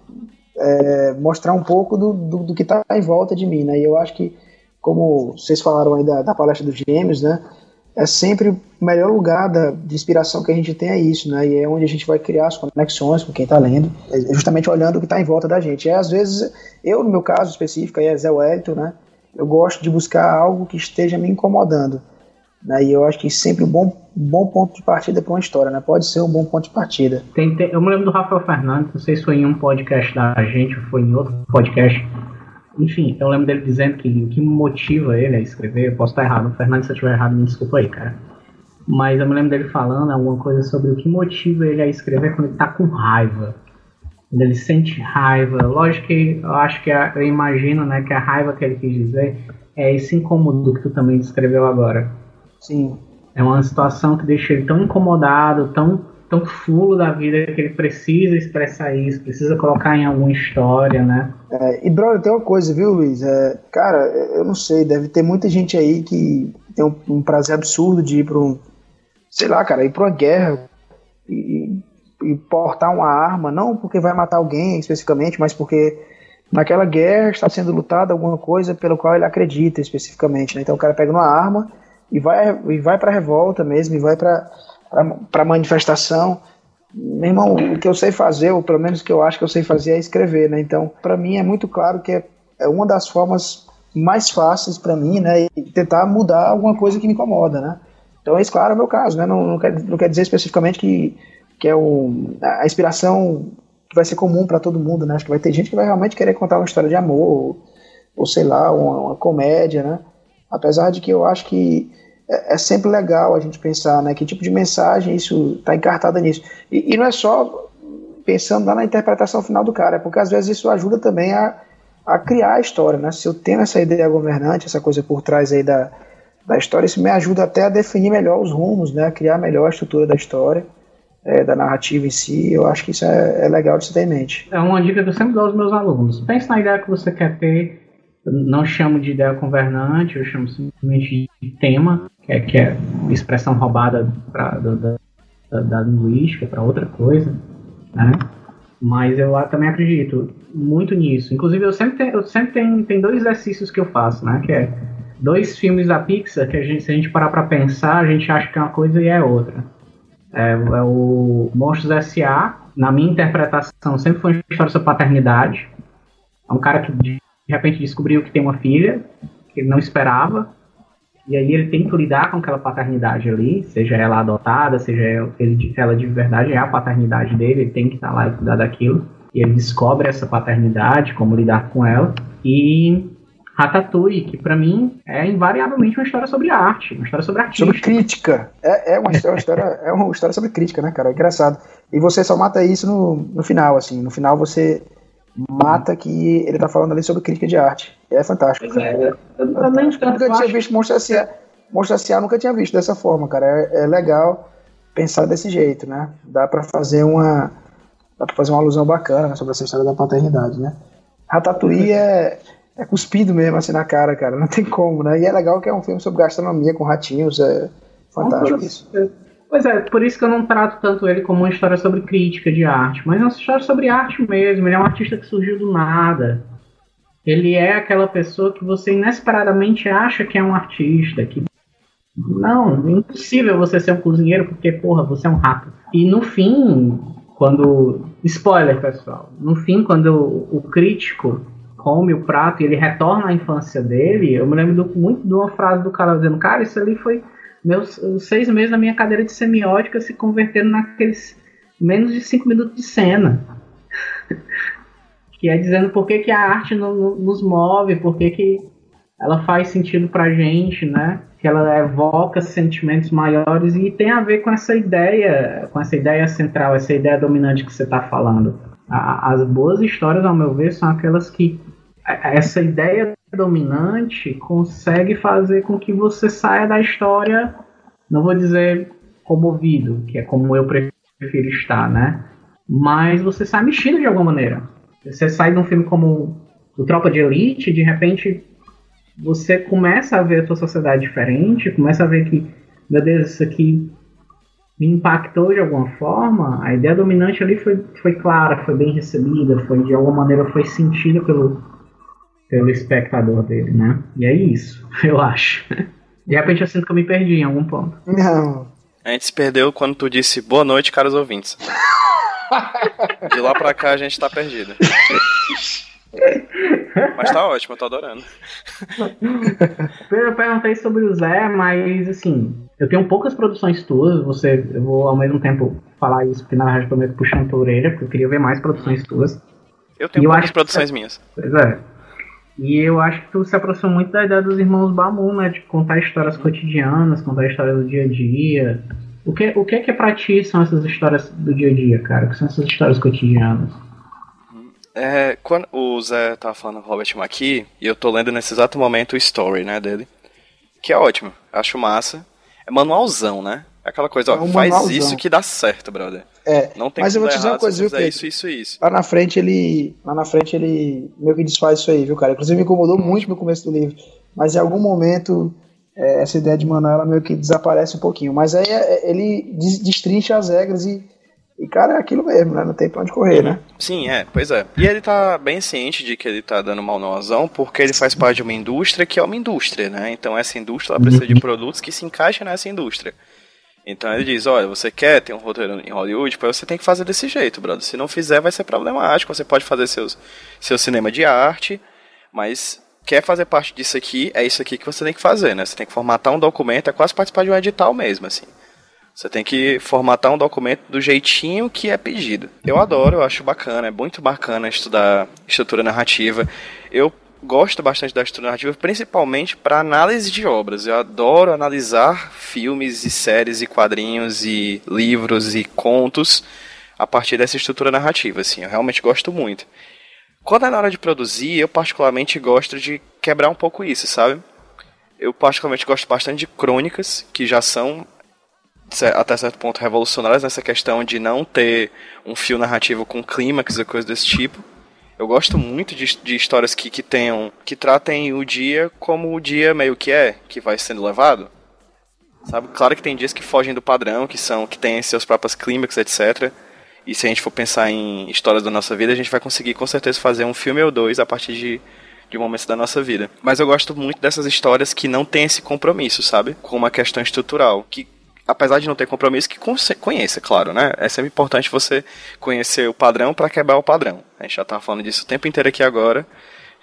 é, mostrar um pouco do, do, do que está em volta de mim, né? E eu acho que, como vocês falaram aí da, da palestra dos gêmeos, né? É sempre o melhor lugar da, de inspiração que a gente tem é isso, né? E é onde a gente vai criar as conexões com quem está lendo, é justamente olhando o que está em volta da gente. É às vezes, eu no meu caso específico, aí é Zé Wellington, né? Eu gosto de buscar algo que esteja me incomodando. Né? E eu acho que sempre um bom, bom ponto de partida para uma história, né? Pode ser um bom ponto de partida. Tem, tem, eu me lembro do Rafael Fernandes, não sei se foi em um podcast da gente ou foi em outro podcast. Enfim, eu lembro dele dizendo que o que motiva ele a escrever, eu posso estar errado, o Fernandes, se eu estiver errado, me desculpa aí, cara. Mas eu me lembro dele falando alguma coisa sobre o que motiva ele a escrever quando ele está com raiva. Quando ele sente raiva. Lógico que eu acho que a, eu imagino né, que a raiva que ele quis dizer é esse incômodo que tu também descreveu agora Sim. É uma situação que deixa ele tão incomodado, tão, tão fulo da vida que ele precisa expressar isso, precisa colocar em alguma história, né? É, e, brother, tem uma coisa, viu, Luiz? É, cara, eu não sei, deve ter muita gente aí que tem um, um prazer absurdo de ir para um. Sei lá, cara, ir para uma guerra e, e portar uma arma, não porque vai matar alguém especificamente, mas porque naquela guerra está sendo lutada alguma coisa pelo qual ele acredita especificamente. Né? Então o cara pega uma arma e vai, e vai para revolta mesmo, e vai para manifestação. Meu irmão, o que eu sei fazer, ou pelo menos o que eu acho que eu sei fazer, é escrever, né? Então, para mim é muito claro que é, é uma das formas mais fáceis para mim, né? E tentar mudar alguma coisa que me incomoda, né? Então, esse, claro, é o meu caso, né? Não, não, quer, não quer dizer especificamente que, que é o, a inspiração que vai ser comum para todo mundo, né? Acho que vai ter gente que vai realmente querer contar uma história de amor, ou, ou sei lá, uma, uma comédia, né? Apesar de que eu acho que é, é, sempre legal a gente pensar, né? Que tipo de mensagem isso está encartada nisso. E, e, não é só pensando lá na interpretação final do cara, é porque às vezes isso ajuda também a, a criar a história, né? Se eu tenho essa ideia governante, essa coisa por trás aí da, da história, isso me ajuda até a definir melhor os rumos, né? A criar melhor a estrutura da história. É, da narrativa em si, eu acho que isso é, é legal de se ter em mente. É uma dica que eu sempre dou aos meus alunos. Pense na ideia que você quer ter, não chamo de ideia governante, eu chamo simplesmente de tema, que é, que é expressão roubada pra, da, da, da linguística para outra coisa, né? Mas eu também acredito muito nisso. Inclusive, eu sempre, tenho, eu sempre tenho, tem dois exercícios que eu faço, né? Que é dois filmes da Pixar que a gente, se a gente parar para pensar, a gente acha que é uma coisa e é outra. É, é o Monstros S.A., na minha interpretação, sempre foi uma história sobre paternidade. É um cara que de repente descobriu que tem uma filha, que ele não esperava, E aí ele tem que lidar com aquela paternidade ali, seja ela adotada, seja ele, ela de verdade é a paternidade dele, ele tem que estar lá e cuidar daquilo. E ele descobre essa paternidade, como lidar com ela. E Ratatouille, que para mim é invariavelmente uma história sobre arte, uma história sobre artista. Sobre crítica. É, é, uma, história, uma história, é uma história sobre crítica, né, cara? É engraçado. E você só mata isso no, no final, assim. No final você mata que ele tá falando ali sobre crítica de arte. É fantástico. Pois é, eu, eu, eu nunca tinha visto Monstro S.A. Monstro S.A. nunca tinha visto dessa forma, cara. É, é legal pensar desse jeito, né? Dá para fazer uma dá pra fazer uma alusão bacana né, sobre essa história da paternidade, né? Ratatouille é, é cuspido mesmo assim na cara, cara. Não tem como, né? E é legal que é um filme sobre gastronomia com ratinhos, é fantástico isso. Pois é, por isso que eu não trato tanto ele como uma história sobre crítica de arte, mas é uma história sobre arte mesmo. Ele é um artista que surgiu do nada. Ele é aquela pessoa que você inesperadamente acha que é um artista, que não, impossível você ser um cozinheiro porque, porra, você é um rato. E no fim, quando. Spoiler, pessoal. No fim, quando o, o crítico come o prato e ele retorna à infância dele, eu me lembro do, muito de uma frase do cara dizendo: Cara, isso ali foi meus seis meses na minha cadeira de semiótica se convertendo naqueles menos de cinco minutos de cena. [laughs] que é dizendo por que, que a arte no, no, nos move, por que, que ela faz sentido pra gente, né? Que ela evoca sentimentos maiores e tem a ver com essa ideia, com essa ideia central, essa ideia dominante que você está falando. A, as boas histórias, ao meu ver, são aquelas que essa ideia dominante consegue fazer com que você saia da história, não vou dizer comovido, que é como eu prefiro estar, né? Mas você sai mexido de alguma maneira. Você sai de um filme como o Tropa de Elite, de repente você começa a ver a sua sociedade diferente, começa a ver que, meu Deus, isso aqui me impactou de alguma forma. A ideia dominante ali foi, foi clara, foi bem recebida, foi de alguma maneira foi sentida pelo, pelo espectador dele, né? E é isso, [laughs] eu acho. De repente eu sinto que eu me perdi em algum ponto. Não. A gente se perdeu quando tu disse boa noite, caros ouvintes. [laughs] De lá pra cá a gente tá perdido. Mas tá ótimo, eu tô adorando. Eu perguntei sobre o Zé, mas assim, eu tenho poucas produções tuas, você, eu vou ao mesmo tempo falar isso, porque na verdade eu tô meio puxando tua orelha, porque eu queria ver mais produções tuas. Eu tenho poucas produções que... minhas. Pois é. E eu acho que tu se aproxima muito da ideia dos irmãos Bamu, né? De contar histórias cotidianas, contar histórias do dia a dia. O que, o que é que é pra ti são essas histórias do dia a dia, cara? O que são essas histórias cotidianas? É, quando o Zé tava falando Robert McKee, e eu tô lendo nesse exato momento o story, né, dele. Que é ótimo, acho massa. É manualzão, né? É aquela coisa, ó, é um faz manualzão. isso que dá certo, brother. É, não tem mas eu vou te dizer uma coisa, viu, Pedro? Isso, isso, isso. Lá na frente ele, lá na frente ele meio que desfaz isso aí, viu, cara? Inclusive me incomodou muito no começo do livro, mas em algum momento é, essa ideia de Manuela meio que desaparece um pouquinho. Mas aí é, ele destrincha as regras e, e, cara, é aquilo mesmo, né? Não tem pra onde correr, né? Sim, é, pois é. E ele tá bem ciente de que ele tá dando mal no azão, porque ele faz parte de uma indústria que é uma indústria, né? Então essa indústria ela precisa de produtos que se encaixem nessa indústria. Então ele diz, olha, você quer ter um roteiro em Hollywood, pois você tem que fazer desse jeito, brother. Se não fizer, vai ser problemático. Você pode fazer seus, seu cinema de arte, mas quer fazer parte disso aqui, é isso aqui que você tem que fazer, né? Você tem que formatar um documento, é quase participar de um edital mesmo, assim. Você tem que formatar um documento do jeitinho que é pedido. Eu adoro, eu acho bacana, é muito bacana estudar estrutura narrativa. Eu gosto bastante da estrutura narrativa, principalmente para análise de obras. Eu adoro analisar filmes e séries e quadrinhos e livros e contos a partir dessa estrutura narrativa, assim. Eu realmente gosto muito. Quando é na hora de produzir, eu particularmente gosto de quebrar um pouco isso, sabe? Eu particularmente gosto bastante de crônicas, que já são até certo ponto revolucionárias nessa questão de não ter um fio narrativo com clímax e coisas desse tipo. Eu gosto muito de, de histórias que, que tenham. que tratem o dia como o dia meio que é, que vai sendo levado. Sabe? Claro que tem dias que fogem do padrão, que são. que têm seus próprios clímax, etc. E se a gente for pensar em histórias da nossa vida, a gente vai conseguir com certeza fazer um filme ou dois a partir de, de momentos da nossa vida. Mas eu gosto muito dessas histórias que não têm esse compromisso, sabe? Com uma questão estrutural. Que apesar de não ter compromisso, que conheça, claro, né? É sempre importante você conhecer o padrão para quebrar o padrão. A gente já tá falando disso o tempo inteiro aqui agora.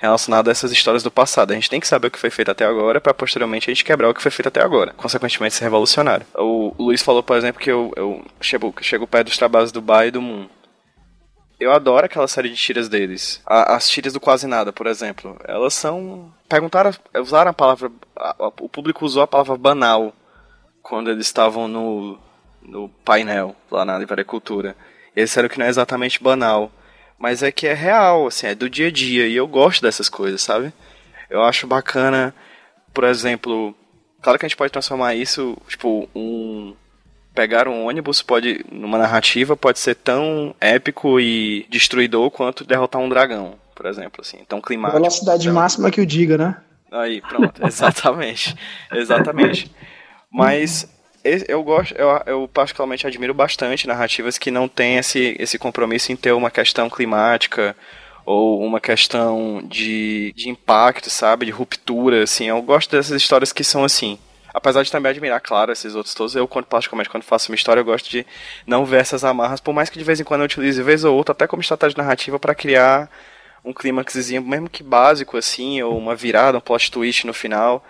Relacionado a essas histórias do passado. A gente tem que saber o que foi feito até agora para posteriormente a gente quebrar o que foi feito até agora. Consequentemente, ser revolucionário. O Luiz falou, por exemplo, que eu, eu chego, chego perto dos trabalhos do Bai e do Moon. Eu adoro aquela série de tiras deles. A, as tiras do Quase Nada, por exemplo. Elas são. Perguntaram. Usaram a palavra. A, a, o público usou a palavra banal quando eles estavam no, no painel lá na Livraria Cultura. Eles disseram que não é exatamente banal mas é que é real, assim, é do dia a dia, e eu gosto dessas coisas, sabe? Eu acho bacana, por exemplo, claro que a gente pode transformar isso, tipo, um pegar um ônibus pode numa narrativa pode ser tão épico e destruidor quanto derrotar um dragão, por exemplo, assim, tão climático. Velocidade então, máxima que o diga, né? Aí, pronto, [laughs] exatamente. exatamente. Mas eu gosto, eu, eu, particularmente admiro bastante narrativas que não têm esse, esse compromisso em ter uma questão climática ou uma questão de, de impacto, sabe, de ruptura, assim. Eu gosto dessas histórias que são assim. Apesar de também admirar, claro, esses outros todos, eu, quando, particularmente, quando faço uma história, eu gosto de não ver essas amarras, por mais que de vez em quando eu utilize, vez ou outra, até como estratégia narrativa, para criar um clímaxzinho, mesmo que básico, assim, ou uma virada, um plot twist no final.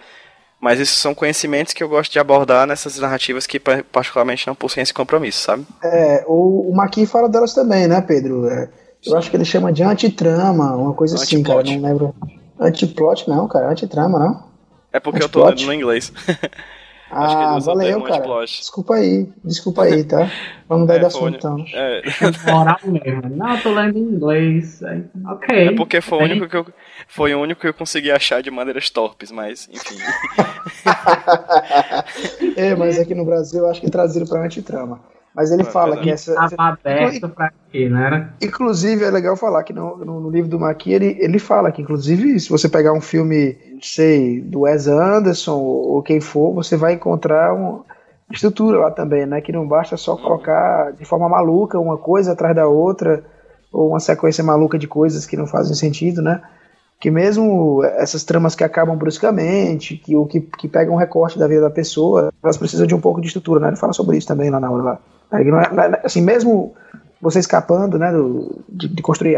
Mas esses são conhecimentos que eu gosto de abordar nessas narrativas que particularmente não possuem esse compromisso, sabe? É, o, o Maqui fala delas também, né, Pedro? É, eu acho que ele chama de antitrama, uma coisa assim, cara, não lembro. Antiplot não, cara, antitrama não. É porque eu tô lendo no inglês. [laughs] Ah, valeu, cara. Desculpa aí, desculpa aí, tá? Vamos dar é, de assunto, então. É. Moral mesmo. Não, eu tô lendo em inglês. Ok. É porque foi o único que eu, foi o único que eu consegui achar de maneiras torpes, mas, enfim. [laughs] é, mas aqui no Brasil eu acho que traziram pra antitrama. Mas ele fala que essa. Estava aberto pra quê, né? Inclusive, é legal falar que no, no, no, livro do Maqui ele, ele fala que, inclusive, se você pegar um filme, sei, do Wes Anderson ou, ou quem for, você vai encontrar uma estrutura lá também, né? Que não basta só colocar de forma maluca uma coisa atrás da outra, ou uma sequência maluca de coisas que não fazem sentido, né? Que mesmo essas tramas que acabam bruscamente, que, ou que, que pegam um recorte da vida da pessoa, elas precisam de um pouco de estrutura, né? Ele fala sobre isso também lá na hora lá. É, é, assim, mesmo você escapando né, do, de, de, construir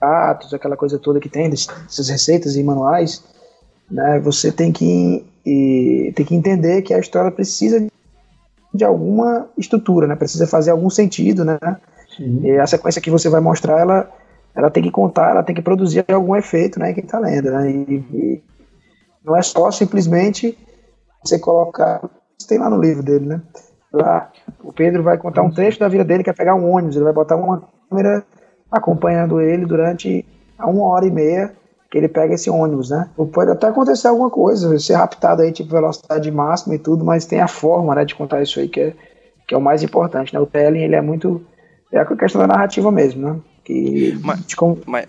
atos, aquela coisa toda que tem, dessas receitas e manuais, né, você tem que, e, tem que entender que a história precisa de alguma estrutura, né, precisa fazer algum sentido, né, e a sequência que você vai mostrar, ela, ela tem que contar, ela tem que produzir algum efeito, né, em quem está lendo, né, e, e não é só simplesmente você colocar, tem lá no livro dele, né, lá, o Pedro vai contar um trecho da vida dele, que é pegar um ônibus, ele vai botar uma câmera acompanhando ele durante uma hora e meia que ele pega esse ônibus, né? Pode até acontecer alguma coisa, ser raptado aí, tipo, velocidade máxima e tudo, mas tem a forma, né, de contar isso aí que é, que é o mais importante, né? O telling, ele é muito... É a questão da narrativa mesmo, né? Que, mas, mas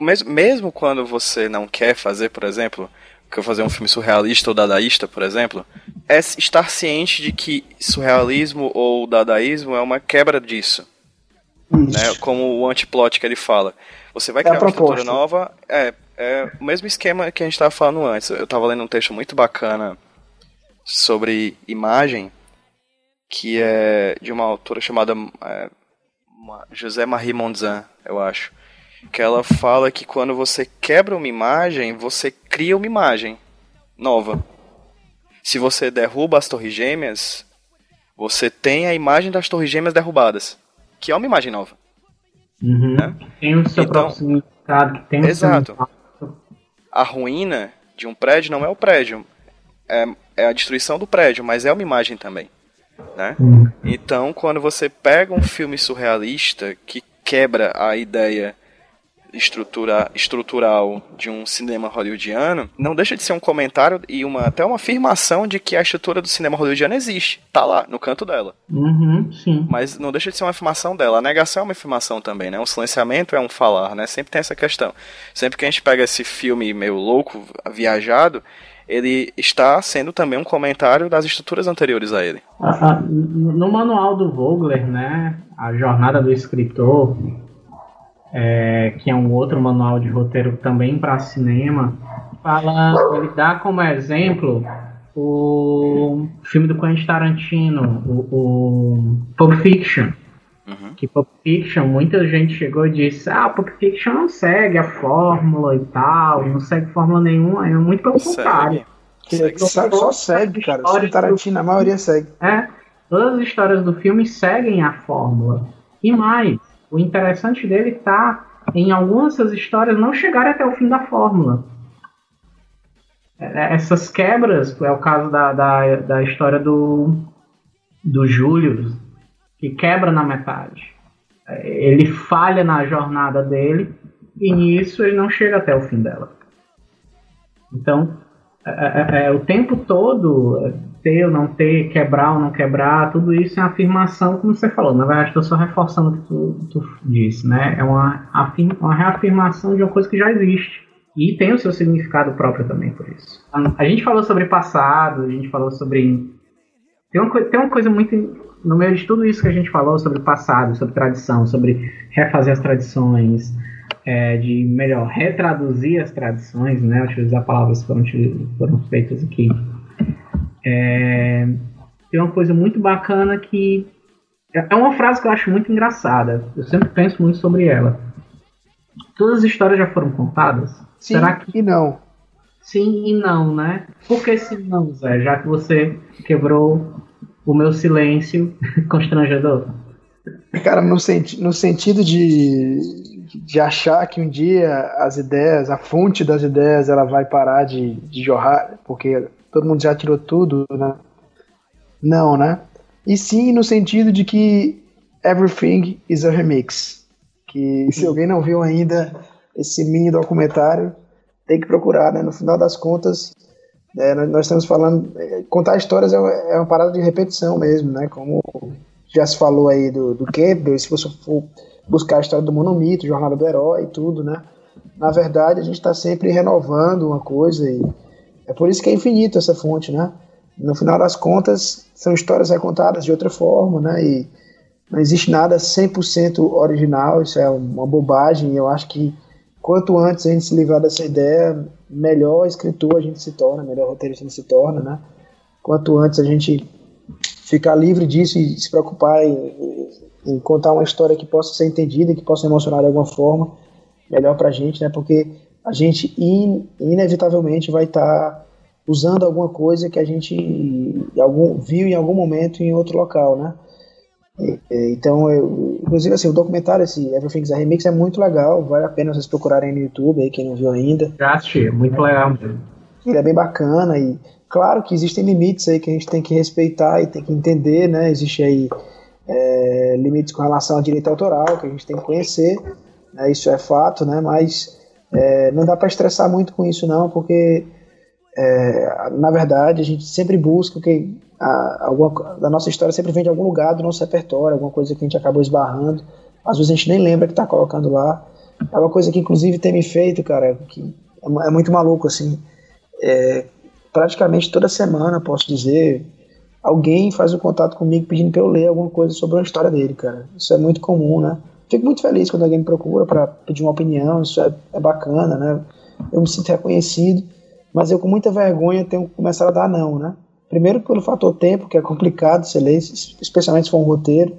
mesmo, mesmo quando você não quer fazer, por exemplo, que eu fazer um filme surrealista ou dadaísta, por exemplo, é estar ciente de que surrealismo ou dadaísmo é uma quebra disso. Né? Como o antiplot que ele fala. Você vai é criar é uma estrutura nova. É, é o mesmo esquema que a gente estava falando antes. Eu estava lendo um texto muito bacana sobre imagem, que é de uma autora chamada é, José Marie Monzan, eu acho que ela fala que quando você quebra uma imagem, você cria uma imagem nova. Se você derruba as torres gêmeas, você tem a imagem das torres gêmeas derrubadas, que é uma imagem nova. Uhum. Né? Tem o seu então, significado, que tem Exato. Seu... A ruína de um prédio não é o prédio, é, é a destruição do prédio, mas é uma imagem também. Né? Uhum. Então, quando você pega um filme surrealista que quebra a ideia estrutura, estrutural de um cinema hollywoodiano, não deixa de ser um comentário e uma, até uma afirmação de que a estrutura do cinema hollywoodiano existe. Tá lá, no canto dela. Uhum, sim. Mas não deixa de ser uma afirmação dela. A negação é uma afirmação também, né? O silenciamento é um falar, né? Sempre tem essa questão. Sempre que a gente pega esse filme meio louco, viajado, ele está sendo também um comentário das estruturas anteriores a ele. No manual do Vogler, né, a jornada do escritor, é, que é um outro manual de roteiro também para cinema, fala, ele dá como exemplo o filme do Quentin Tarantino, o, o Pulp Fiction, Uhum. Que Pulp Fiction, muita gente chegou e disse: Ah, Pulp Fiction não segue a fórmula e tal, não segue fórmula nenhuma, é muito pelo contrário. Segue. Que só, só segue, cara. Só Tarantino, a maioria segue. É, todas as histórias do filme seguem a fórmula. E mais, o interessante dele tá em algumas dessas histórias não chegarem até o fim da fórmula. É, Essas quebras, é o caso da, da, da história do, do Júlio, que quebra na metade. É, Ele falha na jornada dele e nisso ele não chega até o fim dela. Então, é, é, é, o tempo todo, é, ter ou não ter, quebrar ou não quebrar, tudo isso é afirmação, como você falou. Na verdade, estou só reforçando o que tu, tu disse, né? É uma, afirma, uma reafirmação de uma coisa que já existe. E tem o seu significado próprio também por isso. A gente falou sobre passado, a gente falou sobre. Tem uma, tem uma coisa muito. No meio de tudo isso que a gente falou sobre passado, sobre tradição, sobre refazer as tradições, é, de melhor retraduzir as tradições, né? Utilizar palavras que foram, foram feitas aqui. É, tem uma coisa muito bacana que é uma frase que eu acho muito engraçada. Eu sempre penso muito sobre ela. Todas as histórias já foram contadas? Sim Será que e não. sim e não, né? Por que sim não, Zé? Já que você quebrou o meu silêncio [laughs] constrangedor. Cara, no, senti no sentido de, de achar que um dia as ideias, a fonte das ideias, ela vai parar de, de jorrar, porque todo mundo já tirou tudo, né? Não, né? E sim no sentido de que everything is a remix. Que se alguém não viu ainda esse mini documentário, tem que procurar, né? No final das contas, é, nós, estamos falando. é, Contar histórias é uma, é uma parada de repetição mesmo, né? Como já se falou aí do, do Campbell, se você for buscar a história do monomito, Jornada do Herói e tudo, né? Na verdade, a gente está sempre renovando uma coisa e é por isso que é infinito essa fonte, né? No final das contas, são histórias recontadas de outra forma, né? E não existe nada 100% original, isso é uma bobagem. Eu acho que quanto antes a gente se livrar dessa ideia, melhor escritor a gente se torna, melhor roteirista a gente se torna, né? Quanto antes a gente ficar livre disso e se preocupar em, em contar uma história que possa ser entendida que possa emocionar de alguma forma, melhor pra gente, né? Porque a gente in, inevitavelmente vai estar usando alguma coisa que a gente algum, viu em algum momento em outro local, né? E- e- Então, eu, inclusive assim, o documentário, esse Everything's a Remix, é muito legal, vale a pena vocês procurarem no YouTube, aí, quem não viu ainda. Já assisti, muito legal mesmo. Ele é bem bacana e claro que existem limites aí que a gente tem que respeitar e tem que entender, né? Existe aí é, limites com relação ao direito autoral que a gente tem que conhecer, né? Isso é fato, né? Mas é, não dá para estressar muito com isso não, porque é, na verdade a gente sempre busca que a, alguma, a nossa história sempre vem de algum lugar do nosso repertório, alguma coisa que a gente acabou esbarrando. Às vezes a gente nem lembra que está colocando lá. É uma coisa que inclusive tem me feito, cara, que é, é muito maluco assim é, praticamente toda semana, posso dizer, alguém faz um contato comigo pedindo para eu ler alguma coisa sobre a história dele, cara. Isso é muito comum, né? Fico muito feliz quando alguém me procura para pedir uma opinião, isso é, é bacana, né? Eu me sinto reconhecido, mas eu com muita vergonha tenho começado a dar não, né? Primeiro pelo fator tempo, que é complicado você ler, es- especialmente se for um roteiro,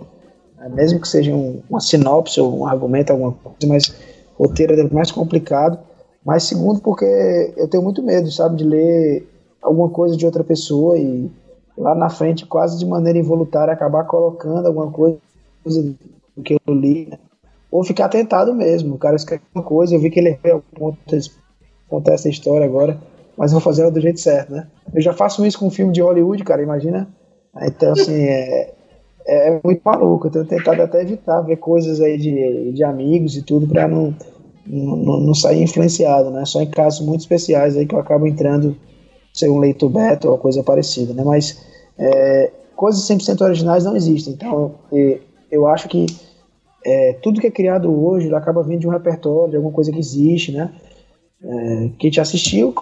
né? mesmo que seja um, uma sinopse ou um argumento, alguma coisa, mas roteiro é mais complicado. Mas segundo, porque eu tenho muito medo, sabe, de ler alguma coisa de outra pessoa e lá na frente, quase de maneira involuntária, acabar colocando alguma coisa do que eu li, né? ou ficar tentado mesmo. O cara escreve uma coisa, eu vi que ele errou algum essa história agora, mas vou fazer ela do jeito certo, né? Eu já faço isso com um filme de Hollywood, cara, imagina? Então, assim, é, é muito maluco. Eu tenho tentado até evitar ver coisas aí de, de amigos e tudo pra não, não, não sair influenciado, né? Só em casos muito especiais aí que eu acabo entrando, ser um leitor beta ou coisa parecida, né? Mas é, coisas 100% originais não existem. Então, é, eu acho que é, tudo que é criado hoje acaba vindo de um repertório, de alguma coisa que existe, né? É, que gente assistiu,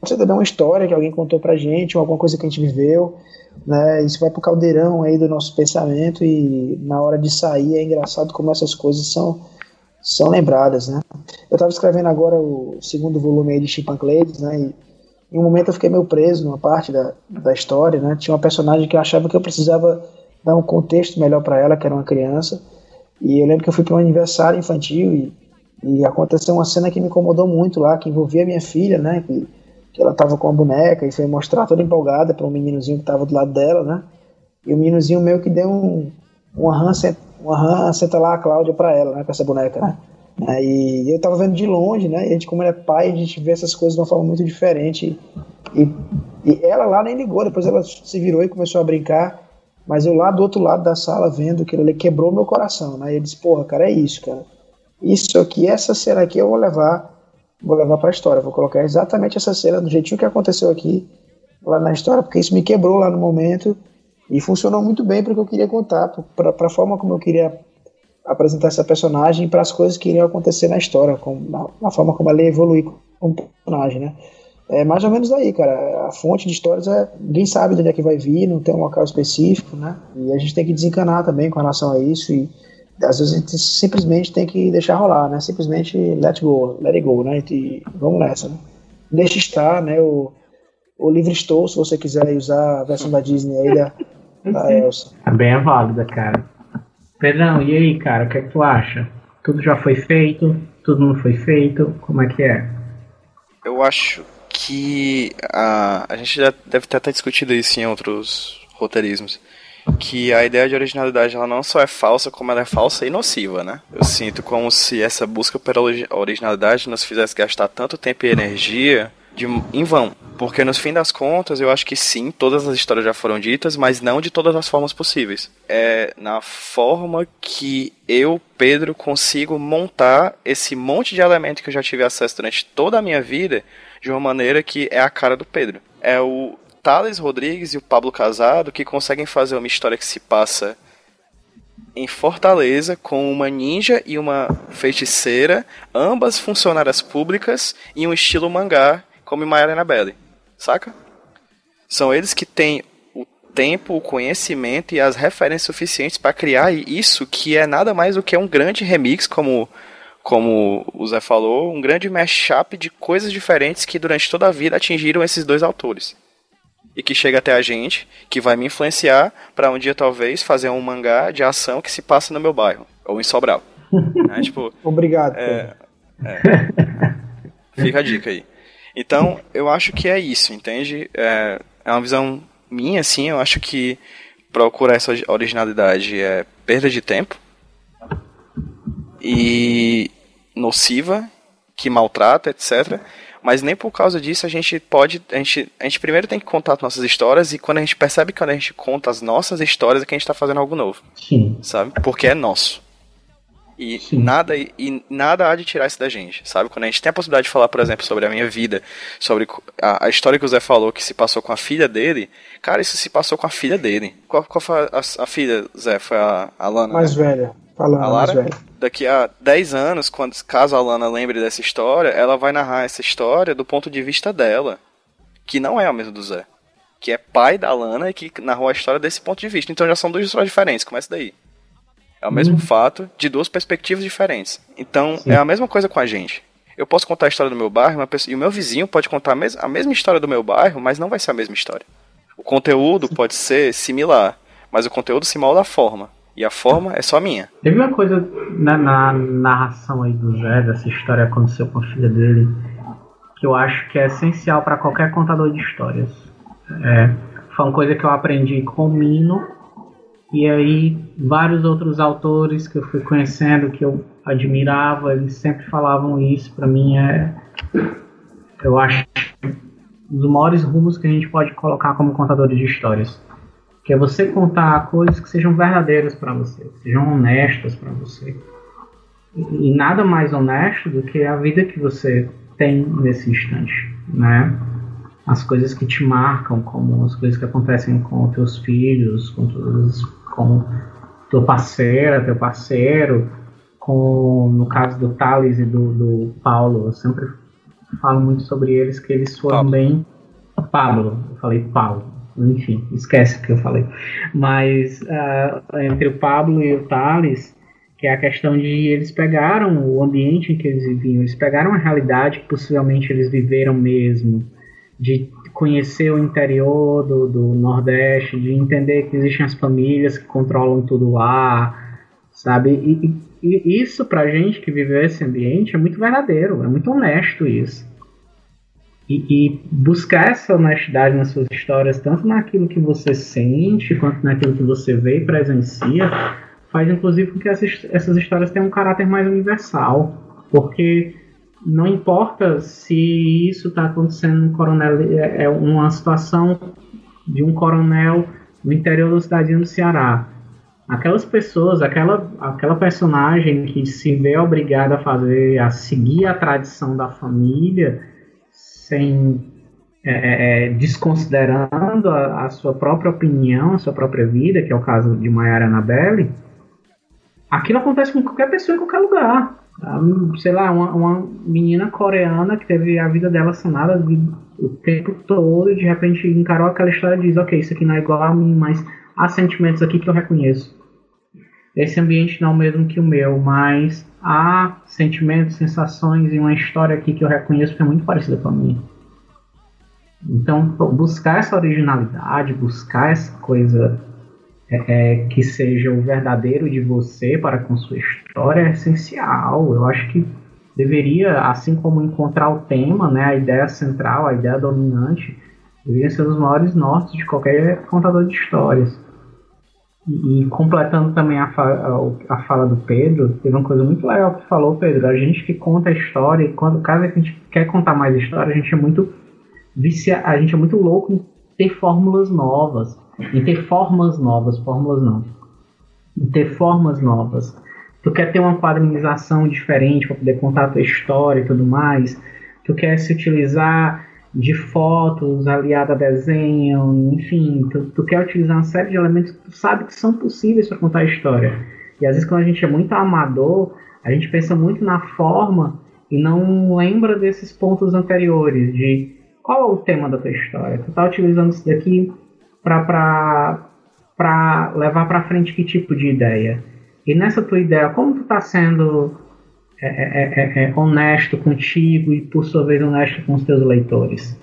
pode ser também uma história que alguém contou pra gente, ou alguma coisa que a gente viveu, né? Isso vai pro caldeirão aí do nosso pensamento e na hora de sair é engraçado como essas coisas são são lembradas, né? Eu estava escrevendo agora o segundo volume aí de Chimpanclades, né? E em um momento eu fiquei meio preso numa parte da, da história, né? Tinha uma personagem que eu achava que eu precisava dar um contexto melhor para ela, que era uma criança. E eu lembro que eu fui para um aniversário infantil e, e aconteceu uma cena que me incomodou muito lá, que envolvia minha filha, né? Que, que ela tava com a boneca e foi mostrar toda empolgada para um meninozinho que tava do lado dela, né? E o meninozinho meio que deu um, uma rã, uma senta lá a Cláudia para ela, né? Com essa boneca, né? E eu tava vendo de longe, né? E a gente, como ele é pai, a gente vê essas coisas de uma forma muito diferente. E, e ela lá nem ligou, depois ela se virou e começou a brincar. Mas eu lá do outro lado da sala, vendo que ele quebrou meu coração, né? E eu disse, porra, cara, é isso, cara. Isso aqui, essa cena aqui eu vou levar, vou levar pra história. Vou colocar exatamente essa cena do jeitinho que aconteceu aqui, lá na história, porque isso me quebrou lá no momento. E funcionou muito bem para o que eu queria contar, para a forma como eu queria apresentar essa personagem para as coisas que iriam acontecer na história, com, na, na, forma como ela ia evoluir como personagem, né? É mais ou menos aí, cara. A fonte de histórias é. Ninguém sabe de onde é que vai vir, não tem um local específico, né? E a gente tem que desencanar também com relação a isso. E às vezes a gente simplesmente tem que deixar rolar, né? Simplesmente let go, let it go, né? E vamos nessa, né? Deixa estar, né? O, o livre estou, se você quiser usar a versão da Disney aí da, da Elsa. Também é válida, cara. Pedrão, e aí, cara, o que é que tu acha? Tudo já foi feito? Tudo não foi feito? Como é que é? Eu acho que a, a gente já deve ter até discutido isso em outros roteirismos. Que a ideia de originalidade ela não só é falsa, como ela é falsa e nociva, né? Eu sinto como se essa busca pela originalidade nos fizesse gastar tanto tempo e energia de, em vão. Porque no fim das contas, eu acho que sim, todas as histórias já foram ditas, mas não de todas as formas possíveis. É na forma que eu, Pedro, consigo montar esse monte de elementos que eu já tive acesso durante toda a minha vida de uma maneira que é a cara do Pedro. É o Thales Rodrigues e o Pablo Casado que conseguem fazer uma história que se passa em Fortaleza com uma ninja e uma feiticeira, ambas funcionárias públicas, em um estilo mangá como em Maiara Annabelle, saca? São eles que têm o tempo, o conhecimento e as referências suficientes para criar isso que é nada mais do que um grande remix, como como o Zé falou, um grande mashup de coisas diferentes que durante toda a vida atingiram esses dois autores. E que chega até a gente, que vai me influenciar para um dia talvez fazer um mangá de ação que se passa no meu bairro, ou em Sobral. [laughs] né? tipo, Obrigado. É, é, fica a dica aí. Então, eu acho que é isso, entende? É, é uma visão minha, assim, eu acho que procurar essa originalidade é perda de tempo e nociva, que maltrata, etc. Mas nem por causa disso a gente pode. A gente, a gente primeiro tem que contar as nossas histórias, e quando a gente percebe que quando a gente conta as nossas histórias é que a gente está fazendo algo novo. Sim. Sabe? Porque é nosso. E nada, e nada há de tirar isso da gente, sabe? Quando a gente tem a possibilidade de falar, por exemplo, sobre a minha vida, sobre a, a, história que o Zé falou que se passou com a filha dele, cara, isso se passou com a filha dele. Qual, qual foi a, a filha, Zé? Foi a, a Lana? Mais né? velha. A Lara, mais velha. daqui a 10 anos, quando, caso a Lana lembre dessa história, ela vai narrar essa história do ponto de vista dela, que não é o mesmo do Zé. Que é pai da Lana e que narrou a história desse ponto de vista. Então já são duas histórias diferentes, começa daí. É o mesmo uhum. fato de duas perspectivas diferentes. Então, Sim. é a mesma coisa com a gente. Eu posso contar a história do meu bairro, pessoa, e o meu vizinho pode contar a, mes a mesma história do meu bairro, mas não vai ser a mesma história. O conteúdo Sim. pode ser similar, mas o conteúdo se molda a forma. E a forma é só minha. Teve uma coisa na, na narração aí do Zé, dessa história que aconteceu com a filha dele, que eu acho que é essencial para qualquer contador de histórias. É, foi uma coisa que eu aprendi com o Mino e aí, vários outros autores que eu fui conhecendo, que eu admirava, eles sempre falavam isso. Para mim, é. Eu acho um dos maiores rumos que a gente pode colocar como contadores de histórias. Que é você contar coisas que sejam verdadeiras para você, que sejam honestas para você. E nada mais honesto do que a vida que você tem nesse instante, né? As coisas que te marcam, como as coisas que acontecem com teus filhos, com todas com tua parceira, teu parceiro, com no caso do Thales e do, do Paulo, eu sempre falo muito sobre eles que eles foram Pablo. bem Pablo, eu falei Paulo, enfim, esquece o que eu falei. Mas uh, entre o Pablo e o Thales, que é a questão de eles pegaram o ambiente em que eles viviam, eles pegaram a realidade que possivelmente eles viveram mesmo, de conhecer o interior do, do Nordeste, de entender que existem as famílias que controlam tudo lá, sabe? E, e, isso pra gente que viveu esse ambiente é muito verdadeiro, é muito honesto isso. E, e, buscar essa honestidade nas suas histórias, tanto naquilo que você sente, quanto naquilo que você vê e presencia, faz inclusive com que essas, essas histórias tenham um caráter mais universal. Porque não importa se isso está acontecendo no coronel, é, é uma situação de um coronel no interior da cidade do Ceará. Aquelas pessoas, aquela, aquela personagem que se vê obrigada a fazer, a seguir a tradição da família, sem é, é, é, desconsiderando a, a, sua própria opinião, a sua própria vida, que é o caso de Mayara Anabelle, aquilo acontece com qualquer pessoa em qualquer lugar. Tá? Sei lá, uma, uma menina coreana que teve a vida dela sanada o tempo todo e de repente encarou aquela história e diz: Ok, isso aqui não é igual a mim, mas há sentimentos aqui que eu reconheço. Esse ambiente não é o mesmo que o meu, mas há sentimentos, sensações e uma história aqui que eu reconheço que é muito parecida com a minha. Então, buscar essa originalidade, buscar essa coisa é, é, que seja o verdadeiro de você para com sua história é essencial. Eu acho que deveria, assim como encontrar o tema, né, a ideia central, a ideia dominante, deveria ser os maiores nortes de qualquer contador de histórias. E, completando também a, fa a, fala do Pedro, teve uma coisa muito legal que falou, Pedro. A gente que conta a história, e quando cada vez que a gente quer contar mais história, a gente é muito vicia, a gente é muito louco em ter fórmulas novas, em ter formas novas, fórmulas não, em ter formas novas. Tu quer ter uma quadrinização diferente para poder contar a tua história e tudo mais. Tu quer se utilizar de fotos aliada a desenho, enfim, tu, tu, quer utilizar uma série de elementos que tu sabe que são possíveis para contar a história. E às vezes quando a gente é muito amador, a gente pensa muito na forma e não lembra desses pontos anteriores, de qual é o tema da tua história. Tu está utilizando isso daqui para levar para frente que tipo de ideia. E nessa tua ideia, como tu está sendo é é, é, é, é, honesto contigo e, por sua vez, honesto com os teus leitores.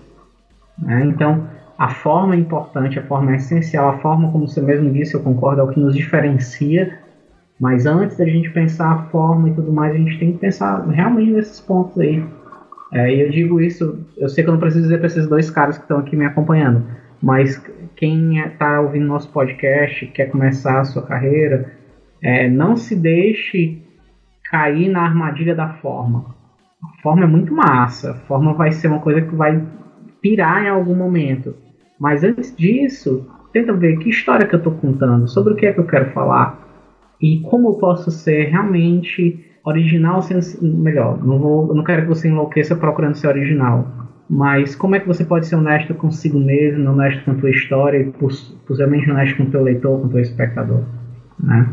Né? Então, a forma é importante, a forma é essencial, a forma, como você mesmo disse, eu concordo, é o que nos diferencia. Mas antes da gente pensar a forma e tudo mais, a gente tem que pensar realmente nesses pontos aí. É, e eu digo isso, eu sei que eu não preciso dizer para esses dois caras que estão aqui me acompanhando, mas quem está ouvindo nosso podcast, quer começar a sua carreira, é, não se deixe cair na armadilha da forma. A forma é muito massa, a forma vai ser uma coisa que vai pirar em algum momento. Mas antes disso, tenta ver que história que eu estou contando, sobre o que é que eu quero falar e como eu posso ser realmente original, melhor, não vou, não quero que você enlouqueça procurando ser original, mas como é que você pode ser honesto consigo mesmo, honesto com a tua história e possivelmente honesto com o teu leitor, com o teu espectador, né?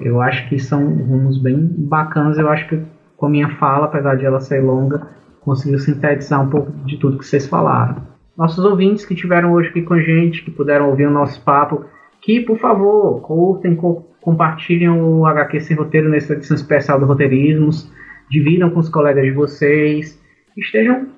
Eu acho que são rumos bem bacanas. Eu acho que com a minha fala, apesar de ela ser longa, conseguiu sintetizar um pouco de tudo que vocês falaram. Nossos ouvintes que tiveram hoje aqui com a gente, que puderam ouvir o nosso papo, que por favor curtem, co compartilhem o HQ Sem Roteiro nessa edição especial do Roteirismos, dividam com os colegas de vocês, estejam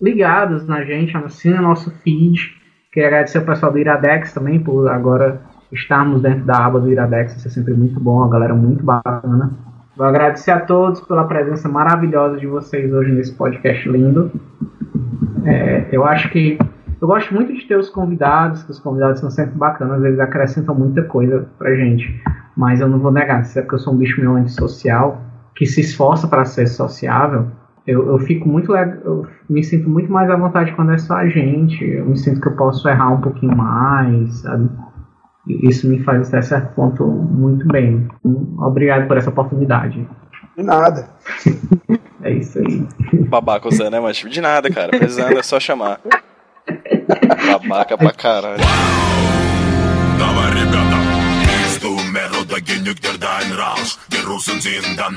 ligados na gente, assinem nosso feed. Queria agradecer ao pessoal do Iradex também por agora estarmos dentro da aba do Iradex, isso é sempre muito bom, a galera muito bacana. Vou agradecer a todos pela presença maravilhosa de vocês hoje nesse podcast lindo. É, eu acho que eu gosto muito de ter os convidados, que os convidados são sempre bacanas, eles acrescentam muita coisa pra gente. Mas eu não vou negar, se é porque eu sou um bicho meio antissocial, que se esforça para ser sociável, eu, eu fico muito eu me sinto muito mais à vontade quando é só a gente. Eu me sinto que eu posso errar um pouquinho mais, sabe? Isso me faz até certo ponto muito bem. Obrigado por essa oportunidade. De nada. [laughs] É isso aí. Babaca Zé, né, mas de nada, cara. Precisando é só chamar. Babaca pra caralho. genügt dir dein Rausch. Wir Russen sind dann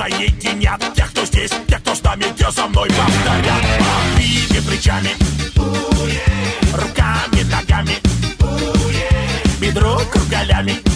воссоединят Тех, кто здесь, тех, кто с нами, те за мной повторят. Подвигай плечами. Руками, ногами. Бедро кругалями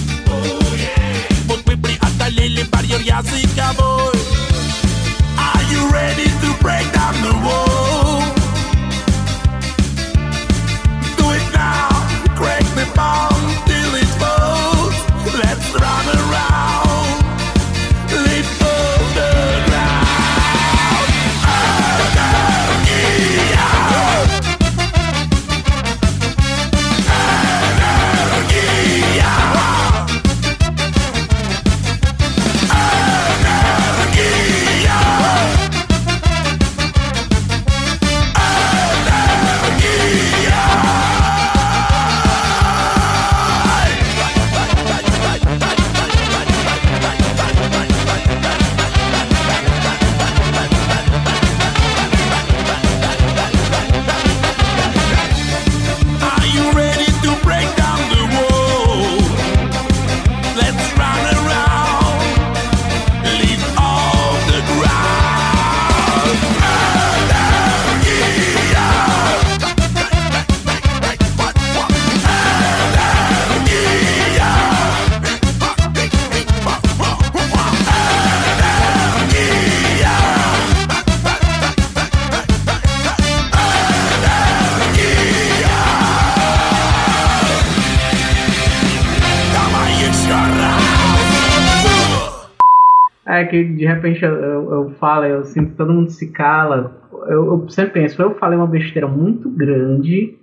repente eu, eu, eu falo, eu sinto que todo mundo se cala. Eu, eu sempre penso, ou eu falei uma besteira muito grande,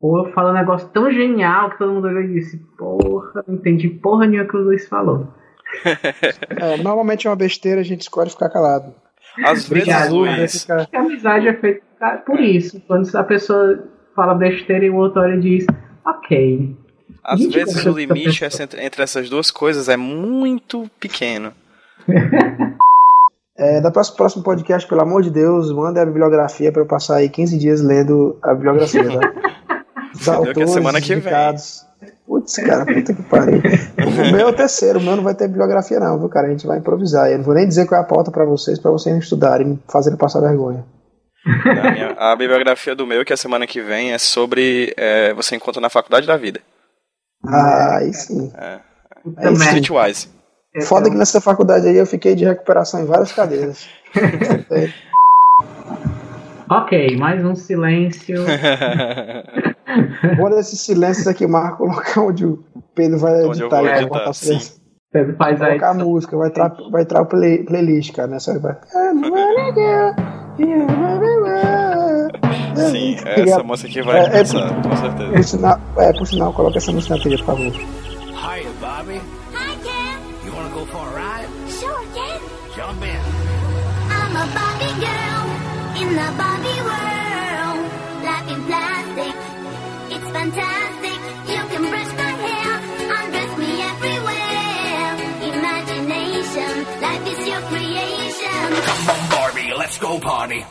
ou eu falo um negócio tão genial que todo mundo olhou e disse, porra, não entendi porra nenhuma que o Luiz falou. É, normalmente é uma besteira, a gente escolhe ficar calado. Às vezes, Luiz, a amizade é feita por isso. Quando a pessoa fala besteira e o outro olha e diz, ok. às vezes o limite entre, entre essas duas coisas é muito pequeno. [laughs] É, da próximo, próximo podcast, pelo amor de Deus, manda a bibliografia para eu passar aí 15 dias lendo a bibliografia, tá? [laughs] Os que é autores semana que vem. indicados. Putz, cara, puta que pariu. [laughs] O meu é o terceiro, o meu não vai ter bibliografia, não, viu, cara? A gente vai improvisar. Eu não vou nem dizer qual é a pauta para vocês, para vocês não estudarem, fazerem passar vergonha. A, minha- a bibliografia do meu, que é a semana que vem, é sobre é, você encontra na faculdade da vida. Ah, aí sim. É, Puta É isso, Streetwise. Foda que nessa faculdade aí eu fiquei de recuperação em várias cadeiras. [laughs] Ok, mais um silêncio. Bora esses silêncios aqui, marca o local onde o Pedro vai Onde editar. e vai editar, botar o silêncio. Pedro faz a Colocar a música, vai entrar, vai entrar o play, playlist, cara, nessa hora vai. [laughs] Sim, [laughs] essa música aqui vai É, é- começar, com certeza. Por sinal, é, por sinal, coloca essa música na trilha, por favor. Go party.